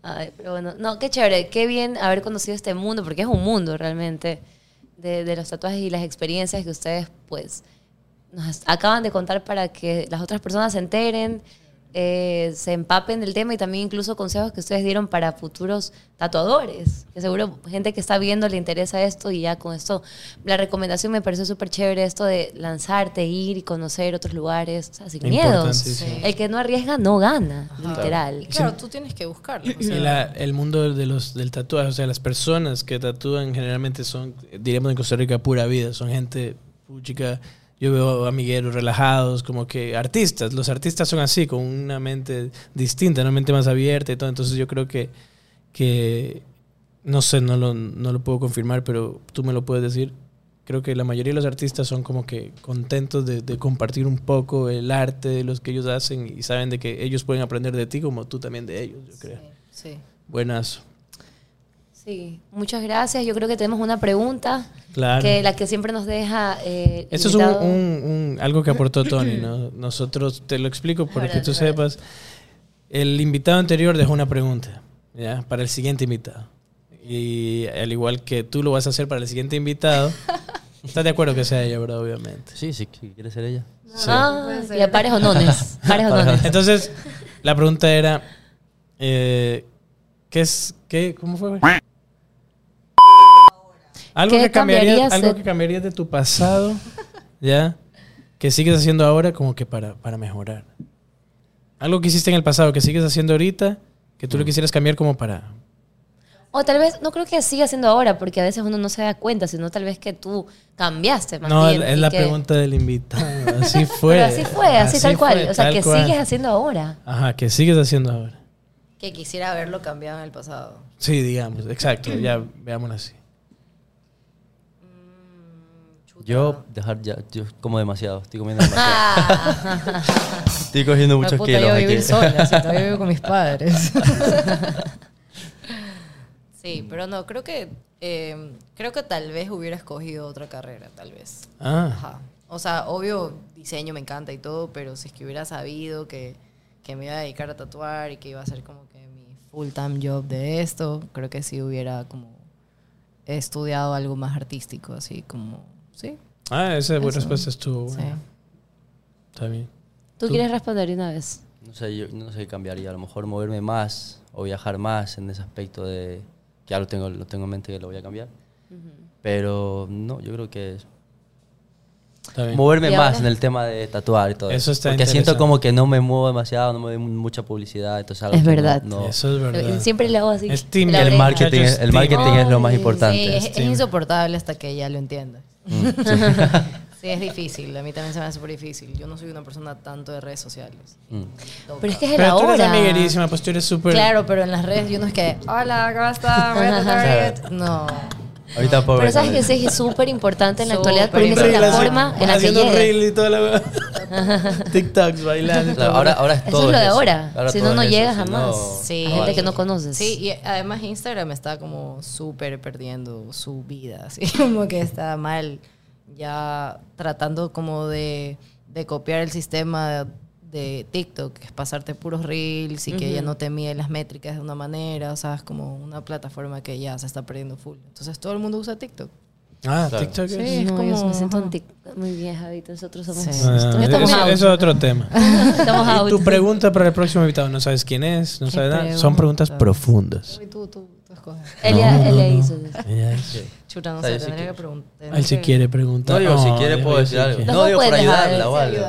Ay, pero bueno, no, qué chévere, qué bien haber conocido este mundo, porque es un mundo realmente de, de los tatuajes y las experiencias que ustedes pues nos acaban de contar para que las otras personas se enteren, eh, se empapen del tema y también incluso consejos que ustedes dieron para futuros tatuadores, que seguro gente que está viendo le interesa esto y ya con esto, la recomendación me pareció súper chévere esto de lanzarte, ir y conocer otros lugares, o sea, sin miedo. Importantísimo. El que no arriesga no gana, literal. Y claro, tú tienes que buscarlo. o Y sea, la- el mundo de los, del tatuaje, o sea, las personas que tatúan generalmente son, diríamos en Costa Rica, pura vida. Son gente, puchica, yo veo amigueros relajados, como que artistas. Los artistas son así, con una mente distinta, una mente más abierta y todo. Entonces yo creo que, que no sé, no lo, no lo puedo confirmar, pero tú me lo puedes decir. Creo que la mayoría de los artistas son como que contentos de, de compartir un poco el arte de los que ellos hacen y saben de que ellos pueden aprender de ti como tú también de ellos, yo creo. sí. Buenas. Sí, muchas gracias. Yo creo que tenemos una pregunta Claro. que la que siempre nos deja. Eh, Eso es un, invitado. un- un- algo que aportó Tony, ¿no? Nosotros, te lo explico para que tú sepas. El invitado anterior dejó una pregunta, ¿ya? Para el siguiente invitado. Y al igual que tú lo vas a hacer para el siguiente invitado, ¿Estás de acuerdo que sea ella, verdad? Obviamente. Sí, sí, sí, quiere ser ella. Ah, puede ser. y a pares o nones. Pares o nones. Entonces, la pregunta era, eh, ¿qué es, qué, cómo fue? Algo ¿Qué que cambiarías, algo de- que cambiarías de tu pasado, ya, que sigues haciendo ahora como que para, para mejorar. Algo que hiciste en el pasado que sigues haciendo ahorita, que tú lo quisieras cambiar como para. O tal vez, no creo que siga siendo ahora, porque a veces uno no se da cuenta, sino tal vez que tú cambiaste más No, bien, es la que- pregunta del invitado. Así fue. Pero así fue, así, tal cual. fue, o sea, que cual. sigues haciendo ahora. Ajá, que sigues haciendo ahora. Que quisiera haberlo cambiado en el pasado. Sí, digamos, exacto, ya veámoslo así. Yo dejar ya, yo como demasiado, estoy comiendo demasiado. Ah. estoy cogiendo Me muchos puta, kilos yo aquí. vivir sola, si todavía vivo con mis padres. sí, pero no, creo que eh, creo que tal vez hubiera escogido otra carrera, tal vez. Ah, Ajá. O sea, obvio, diseño me encanta y todo, pero si es que hubiera sabido que, que me iba a dedicar a tatuar y que iba a ser como que mi full time job de esto, creo que sí hubiera como estudiado algo más artístico, así como, sí. ah esa buena Eso. respuesta estuvo sí. buena. Está bien. ¿Tú, Tú- quieres responder de una vez? No sé, yo no sé qué cambiaría. A lo mejor moverme más o viajar más en ese aspecto de... que Ya lo tengo, lo tengo en mente que lo voy a cambiar. Pero no, yo creo que... Moverme ¿Y más en el tema de tatuar y todo Eso está Porque siento como que no me muevo demasiado, no me doy mucha publicidad. Entonces algo Es que no- verdad. no- Eso es verdad. Siempre le hago así. Es el marketing, es- el marketing es lo más importante. Sí, es, es insoportable hasta que ella lo sí, es difícil. A mí también se me hace súper difícil. Yo no soy una persona tanto de redes sociales. Mm. Pero es que es el Pero tú eres ahora. amiguerísima, pues tú eres súper... Claro, pero en las redes yo no es que, hola, ¿cómo está? Voy a tatuar. No. Ahorita pobre Pero sabes que sí es súper importante en la actualidad porque esa es la forma en la que haciendo llegas. reel y toda la TikToks bailando. Claro, ahora, ahora es Eso todo es lo de eso. ahora. Si no, no llegas jamás. Sí. A gente que no conoces. Sí, y además Instagram está como súper perdiendo su vida, así como que está mal, ya tratando como de, de copiar el sistema de TikTok, que es pasarte puros reels y que ya no te mide las métricas de una manera, o sea, es como una plataforma que ya se está perdiendo full. Entonces todo el mundo usa TikTok. Ah, Claro. TikTok es... Sí. no, es yo como- me siento ajá. un tic muy vieja y nosotros somos, Sí. Ah, estamos eso, es otro tema. estamos out. tu pregunta para el próximo invitado, no sabes quién es, no ¿Qué sabes nada. Son pregunta? preguntas profundas. Tú, tú escoges. Elia, Elia hizo eso. Ella es- Chuta, no O sea, sé, yo sí tendría que- que preguntar. Él si quiere preguntar. No, digo, si quiere puedo decir algo. No, digo, para ayudarla o algo.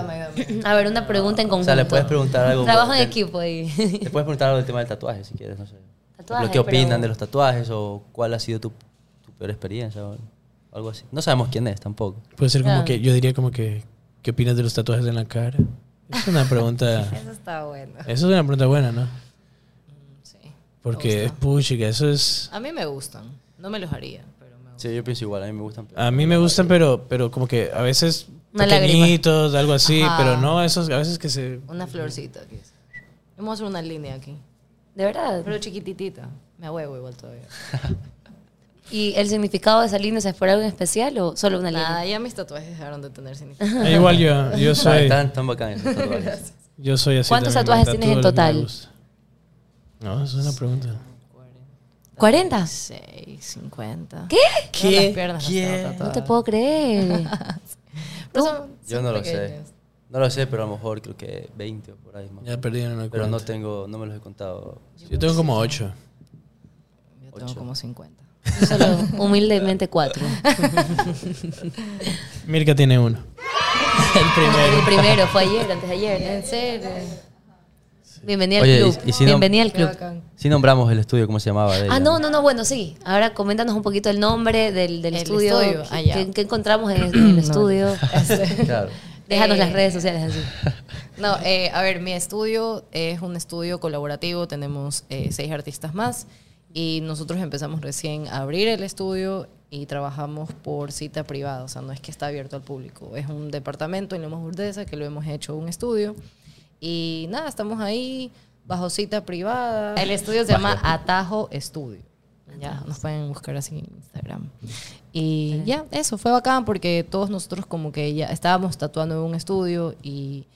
A ver, una pregunta en O conjunto. sea, le puedes preguntar algo. Trabajo en equipo ahí. Le puedes preguntar algo del tema del tatuaje, si quieres, no sé. Tatuaje, Lo que opinan pero- de los tatuajes o cuál ha sido tu, tu peor experiencia o algo así. No sabemos quién es tampoco. Puede ser como Claro. que, yo diría como que, ¿qué opinas de los tatuajes en la cara? Es una pregunta, Eso está bueno. eso es una pregunta buena, ¿no? Porque es puchica, eso es... A mí me gustan. No me los haría, pero me gustan. Sí, yo pienso igual, a mí me gustan. pero- A mí me gustan, pero, pero como que a veces Una lágrima. pequeñitos, algo así, Ajá. pero no esos, a veces que se... Una florcita aquí. Vamos a hacer una línea aquí. De verdad. Pero chiquititita. Me huevo igual todavía. ¿Y el significado de esa línea es por algo en especial o solo una Nada, línea? ya mis tatuajes dejaron de tener significado. Eh, igual yo, yo soy, Están, están bacanes los tatuajes. yo soy así. ¿Cuántos también, tatuajes tienes en total? No, es una pregunta. ¿40? 6, 50. ¿Qué? Todas las piernas las ¿Qué? tengo No te puedo creer. Pero son- Yo no lo sé. No lo sé, pero a lo mejor creo que 20 o por ahí más. Ya perdí en una Pero no tengo, no me los he contado. Yo tengo como ocho. Yo tengo Ocho. como 50. Yo Solo humildemente cuatro. Mirka tiene uno. El El primero. primero fue ayer, antes de ayer. En serio. Bienvenida al Oye, club. y- y si Bienvenida al club. Sí nombramos el estudio, ¿cómo se llamaba? de Ah, no, no, no, bueno, sí. Ahora coméntanos un poquito el nombre del, del El estudio. estudio, ah. ¿Qué, qué encontramos en, en el estudio? Claro. Déjanos Eh, las redes sociales así. No, eh, a ver, mi estudio es un estudio colaborativo, tenemos eh, seis artistas más y nosotros empezamos recién a abrir el estudio y trabajamos por cita privada, o sea, no es que está abierto al público, es un departamento en Lomas Burdesa que lo hemos hecho un estudio y nada, estamos ahí bajo cita privada. El estudio se llama Atajo Estudio. Ya, nos pueden buscar así en Instagram. Y ya, eso fue bacán porque todos nosotros como que ya estábamos tatuando en un estudio y,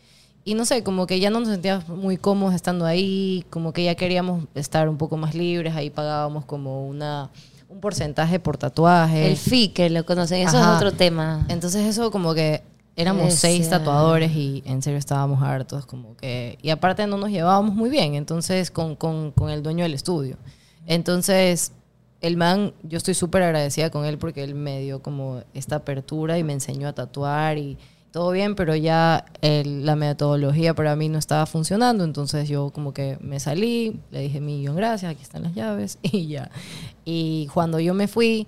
y no sé, como que ya no nos sentíamos muy cómodos estando ahí, como que ya queríamos estar un poco más libres, ahí pagábamos como una, un porcentaje por tatuaje. El fee, que lo conocen, eso Ajá. es otro tema. Entonces eso como que éramos Ese. seis tatuadores y en serio estábamos hartos, como que... Y aparte no nos llevábamos muy bien, entonces con, con, con el dueño del estudio. Entonces el man, yo estoy súper agradecida con él porque él me dio como esta apertura y me enseñó a tatuar y todo bien, pero ya el- la metodología para mí no estaba funcionando, entonces yo como que me salí, le dije millón gracias, aquí están las llaves y ya. Y cuando yo me fui,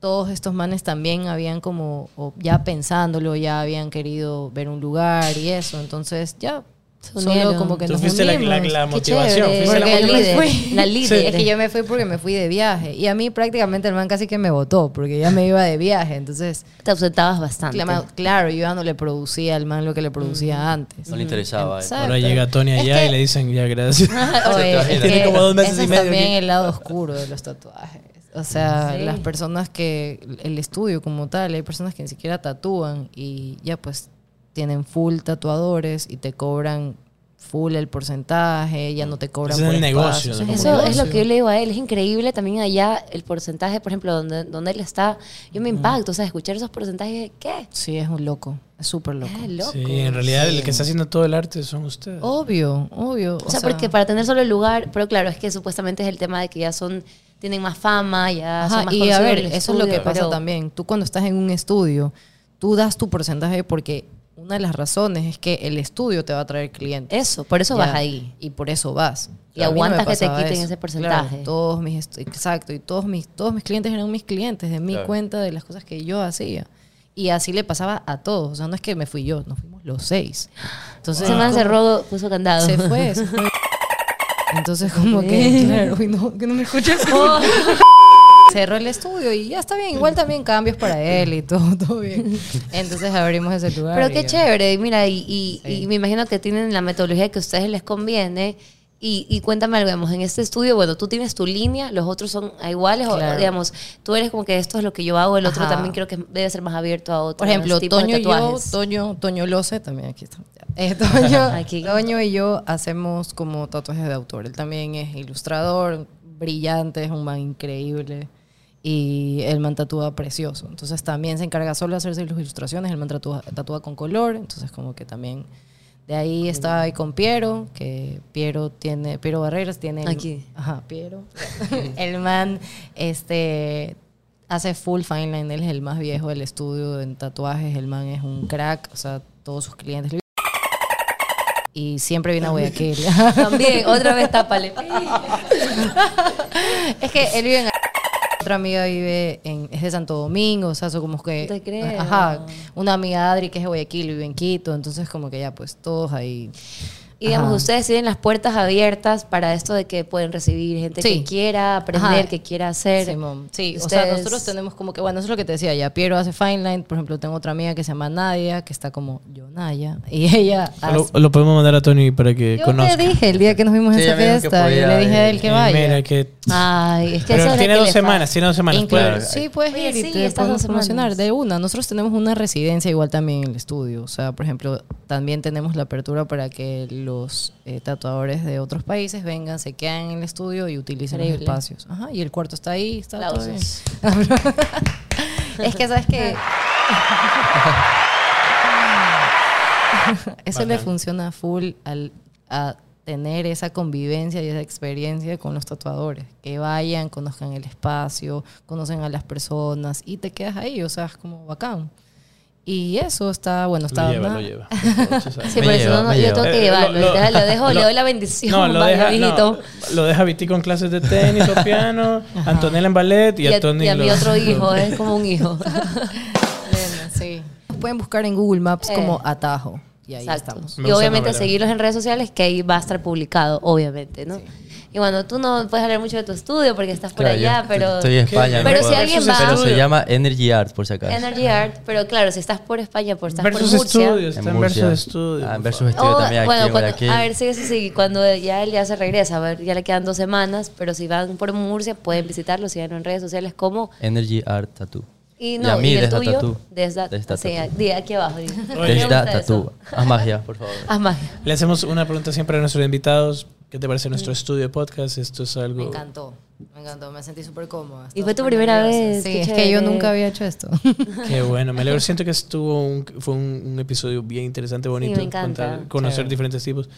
todos estos manes también habían como, o ya pensándolo, ya habían querido ver un lugar y eso, entonces ya, solo como que Tú nos fuiste la, la, la motivación. fuiste la Porque líder, la líder. Es que yo me fui porque me fui de viaje. Y a mí prácticamente el man casi que me votó, porque ya me iba de viaje. Entonces, Te ausentabas bastante. cla- claro, yo ya no le producía al man lo que le producía antes. No le interesaba. eh. Exacto. Ahora llega Tony Es allá que- y le dicen ya gracias. Oye, es Tiene que como dos meses ese y es medio también aquí. el lado oscuro de los tatuajes. O sea, Sí. las personas que, el estudio como tal, hay personas que ni siquiera tatúan y ya pues tienen full tatuadores y te cobran full el porcentaje, ya no te cobran Ese es por el espacio. negocio, Eso ¿no? es Eso es lo que yo le digo a él. Es increíble también allá el porcentaje, por ejemplo, donde, donde él está. Yo me impacto, o sea, escuchar esos porcentajes, ¿qué? Sí, es un loco, es súper loco. Es loco. Sí, en realidad el que está haciendo todo el arte son ustedes. Obvio, obvio. O, sea, porque para tener solo el lugar, pero claro, es que supuestamente es el tema de que ya son, tienen más fama, ya Ajá, son más y a ver, eso es lo que pasa pero- también. Tú cuando estás en un estudio, tú das tu porcentaje porque una de las razones es que el estudio te va a traer clientes. Eso, por eso Ya, vas ahí. Y por eso vas. Y A mí no me aguantas que te quiten ese porcentaje. Claro, todos mis exacto, y todos mis, todos mis clientes eran mis clientes, de mi Claro. cuenta, de las cosas que yo hacía. Y así le pasaba a todos. O sea, no es que me fui yo, nos fuimos los seis. Entonces, Ese man como- cerró, puso candado. se fue, se fue. Entonces, como que, claro, uy, no, que no me escucha. Cerró el estudio y ya está bien. Igual también cambios para él y todo, todo bien. Entonces abrimos ese lugar. Pero y qué ya. chévere, y mira, y, y- Sí. y me imagino que tienen la metodología que a ustedes les conviene. Y, y cuéntame algo, digamos, en este estudio, bueno, tú tienes tu línea, los otros son iguales, o digamos, tú eres como que esto es lo que yo hago, el otro Ajá. también creo que debe ser más abierto a otros Por ejemplo, Toño de y yo. Toño, Toño Lose, también aquí está. Eh, Toño, Aquí. Toño y yo hacemos como tatuajes de autor. Él también es ilustrador, brillante, es un man increíble. Y el man tatúa precioso. Entonces también se encarga solo de hacerse las ilustraciones. El man tatúa, tatúa con color. Entonces como que también... De ahí está ahí con Piero, que Piero tiene... Piero Barreras tiene... el- Aquí. Ajá, Piero. el man este, hace full fine line. Él es el más viejo del estudio en tatuajes. El man es un crack. O sea, todos sus clientes... Y siempre viene a Guayaquil. También, otra vez tápale. es que él vive en... Otra amiga vive en... Es de Santo Domingo. O sea, son como que... Te creo. Ajá. Una amiga Adri que es de Guayaquil vive en Quito. Entonces como que ya pues todos ahí... Y digamos, Ajá. ustedes tienen las puertas abiertas para esto de que pueden recibir gente Sí. que quiera aprender, Ajá. que quiera hacer. Simón. Sí, o sea, Ustedes- nosotros tenemos como que, bueno, eso es lo que te decía, ya Piero hace fine line, por ejemplo, tengo otra amiga que se llama Nadia, que está como yo, Naya, y ella Lo, hace- lo podemos mandar a Tony para que Yo conozca. le dije el día que nos vimos en Sí, esa fiesta, yo podía le dije a él que Y vaya. Mira que... Ay, es que Pero eso tiene dos semanas, tiene dos semanas. Sí, puedes Oye, ir y sí, te estas podemos promocionar de una. Nosotros tenemos una residencia igual también en el estudio. O sea, por ejemplo, también tenemos la apertura para que los eh, tatuadores de otros países vengan, se quedan en el estudio y utilicen Increíble. los espacios. Ajá, y el cuarto está ahí, está todo bien. Es que, ¿sabes que Eso le funciona full al, a tener esa convivencia y esa experiencia con los tatuadores. Que vayan, conozcan el espacio, conocen a las personas y te quedas ahí, o sea, es como bacán. Y eso está, bueno, está... Lo lleva, lo lleva. Sí, Me por eso no, yo tengo que Eh, llevarlo. lo- lo- dejo, lo- le doy la bendición. No, lo deja, no, lo deja Viti con clases de tenis o piano, Antonella en ballet y, Y, a, a, Tony y a mi otro hijo, es como un hijo. Nena, sí. Pueden buscar en Google Maps Eh. como Atajo. Y ahí Exacto. estamos. Me Y obviamente seguirlos en redes sociales, que ahí va a estar publicado, obviamente, ¿no? Y bueno, tú no puedes hablar mucho de tu estudio porque estás por Claro, allá, yo pero... Estoy en España. no Pero puedo- si alguien va- Pero se llama Energy Art, por si acaso. Energy Art, pero claro, si estás por España, por estás Versus por Murcia... Studios, está en Murcia. Versus Studios. Ah, en por Versus favor. Studio Oh, también aquí bueno, en cuando- a ver, sí, sí, sí, cuando ya él ya se regresa, a ver, ya le quedan dos semanas, pero si van por Murcia pueden visitarlo, síganlo en redes sociales como... Energy Art Tattoo. Y Y no, a mí, y el Desda tuyo, Tattoo. Desda, Desda sí, aquí abajo. eso. Tattoo. Haz magia, por favor. Haz magia. Le hacemos una pregunta siempre a nuestros invitados. ¿Qué te parece nuestro estudio de podcast? Esto es algo... Me encantó, me encantó, me sentí súper cómoda. Y fue tu primera vez, Sí, es que yo nunca había hecho esto. Qué bueno, me alegro. Siento que estuvo un, fue un, un episodio bien interesante, bonito. me encanta. contar- conocer Chévere. diferentes tipos.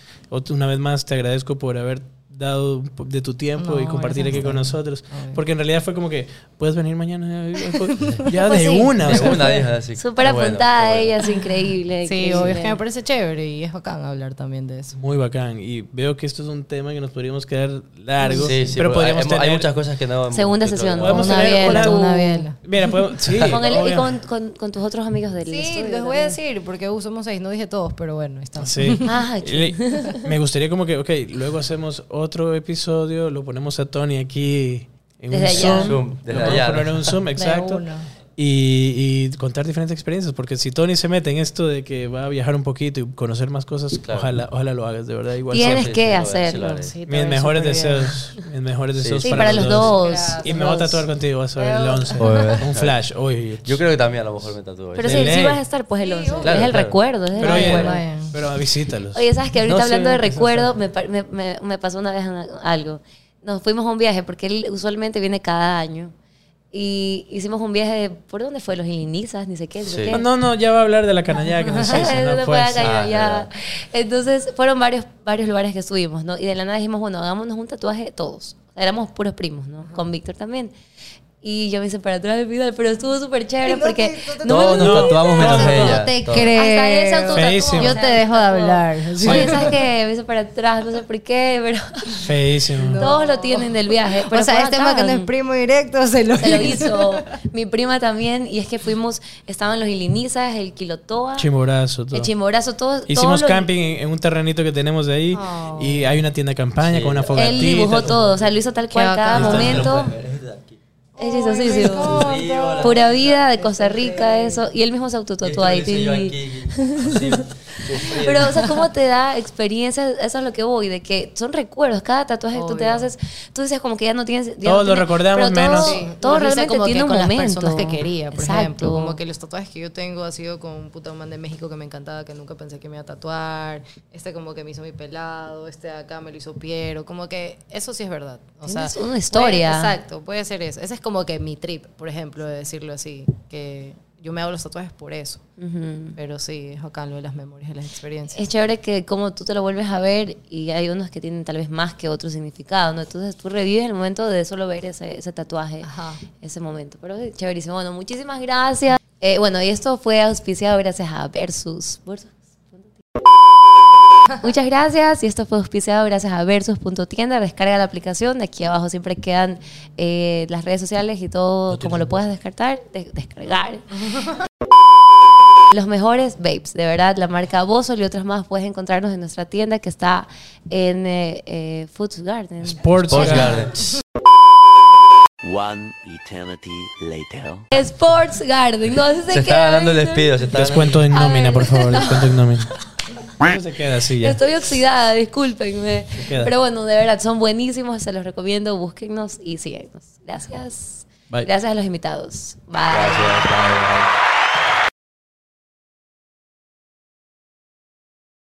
Una vez más, te agradezco por haber dado de tu tiempo No, y compartir aquí con nosotros. Porque en realidad fue como que, puedes venir mañana. Ya Pues de sí. una. o De sea, una así. Súper apuntada bueno. ella, es increíble. Sí, increíble. obvio, es que me parece chévere y es bacán hablar también de eso. Muy bacán. Y veo que esto es un tema que nos podríamos quedar largo. Sí, sí, pero porque podríamos hay, tener... hay muchas cosas que no. Segunda sesión. no- Podemos Una biela, una biela. Mira, podemos... Sí, Con él y con, con, con tus otros amigos del Sí, estudio. les voy a decir, porque uh, somos seis, no dije todos, pero bueno, ahí está. Sí. Ah, Y Me gustaría como que, ok, luego hacemos otro episodio, lo ponemos a Tony aquí en Desde un allá. Zoom. Zoom, Lo desde podemos allá, poner en un Zoom, exacto. Y, y contar diferentes experiencias, porque si Tony se mete en esto de que va a viajar un poquito y conocer más cosas, Claro. ojalá, ojalá lo hagas, de verdad. Igual Tienes que hacerlo. sí, mis mejores deseos, mis mejores Sí, deseos Sí, para, para los dos. Gracias. Y me voy a tatuar contigo, vas a ver el Pero- 11. Oye. Un flash, oye. Yo creo que también a lo mejor me tatúo. Pero ley. sí vas a estar pues el 11. Claro, es el claro. recuerdo, es el Pero oye, recuerdo. vayan. pero visítalos. Oye, ¿sabes que ahorita No sé, hablando de recuerdo, me, me, me- me pasó una vez algo. Nos fuimos a un viaje, porque él usualmente viene cada año. Y hicimos un viaje, ¿por dónde fue? Los Ininizas, ni sé qué, Sí. qué. No, no, no, ya va a hablar de la canallada que nos hizo, No Pues, Ah. Entonces, fueron varios, varios lugares que estuvimos, ¿no? Y de la nada dijimos, bueno, hagámonos un tatuaje todos. Éramos puros primos, ¿no? Con Víctor también. Y yo me hice para atrás del final, pero estuvo súper chévere porque... Todos me- nos tatuamos menos no, ella. No te todos. creo. Hasta Yo te dejo de hablar. Oye, ¿sabes qué? Me hice para atrás, no sé por qué, pero Feísimo. todos lo tienen del viaje. Pero o sea, este man que no es primo directo se lo, Se lo hizo mi prima también. Y es que fuimos, estaban los ilinizas, el Quilotoa, Chimborazo, todo. el Chimborazo, todos. Hicimos todos camping en, en un terrenito que tenemos de ahí Oh. y hay una tienda de campaña Sí. con una fogatita. Él dibujó todo, o sea, lo hizo tal cual cada momento. Es chistosísimo. Pura vida de Costa Rica, eso. Y él mismo se autotatuó ahí. Pero, o sea, ¿cómo te da experiencia? Eso es lo que voy, de que son recuerdos. Cada tatuaje que tú te haces, tú dices como que ya no tienes. ya Todos no lo recordamos pero todo- menos- Sí, Todo realmente como que tiene un con momento. las personas que quería, por Exacto. ejemplo. Como que los tatuajes que yo tengo ha sido con un puta man de México que me encantaba, que nunca pensé que me iba a tatuar. Este como que me hizo mi pelado, este de acá me lo hizo Piero. Como que eso sí es verdad. O sea, Tienes una historia. puede- exacto, puede ser eso. Ese es como que mi trip, por ejemplo, de decirlo así. Que yo me hago los tatuajes por eso. Pero sí, es acá lo de las memorias y las experiencias. Es chévere que como tú te lo vuelves a ver y hay unos que tienen tal vez más que otro significado, ¿no? Entonces tú revives el momento de solo ver ese, ese tatuaje, Ajá. ese momento. Pero es chéverísimo. Bueno, muchísimas gracias. Eh, bueno, y esto fue auspiciado gracias a Versus. Muchas gracias y esto fue auspiciado gracias a Versus.tienda. Descarga la aplicación, de aquí abajo siempre quedan eh, las redes sociales y todo como lo puedas descartar, de- descargar. Los mejores vapes, de verdad, la marca Bosol y otras más puedes encontrarnos en nuestra tienda que está en eh, eh, Foods Garden. Sports, Sports Garden. One eternity later. Sports Garden, no sé Se está dando el despido. Se está Descuento en nómina, por favor. Descuento en nómina. Eso se queda así ya. Estoy oxidada, discúlpenme. Pero bueno, de verdad, son buenísimos, se los recomiendo, búsquennos y síguenos. Gracias. Bye. Gracias a los invitados. Bye. Gracias, bye, bye.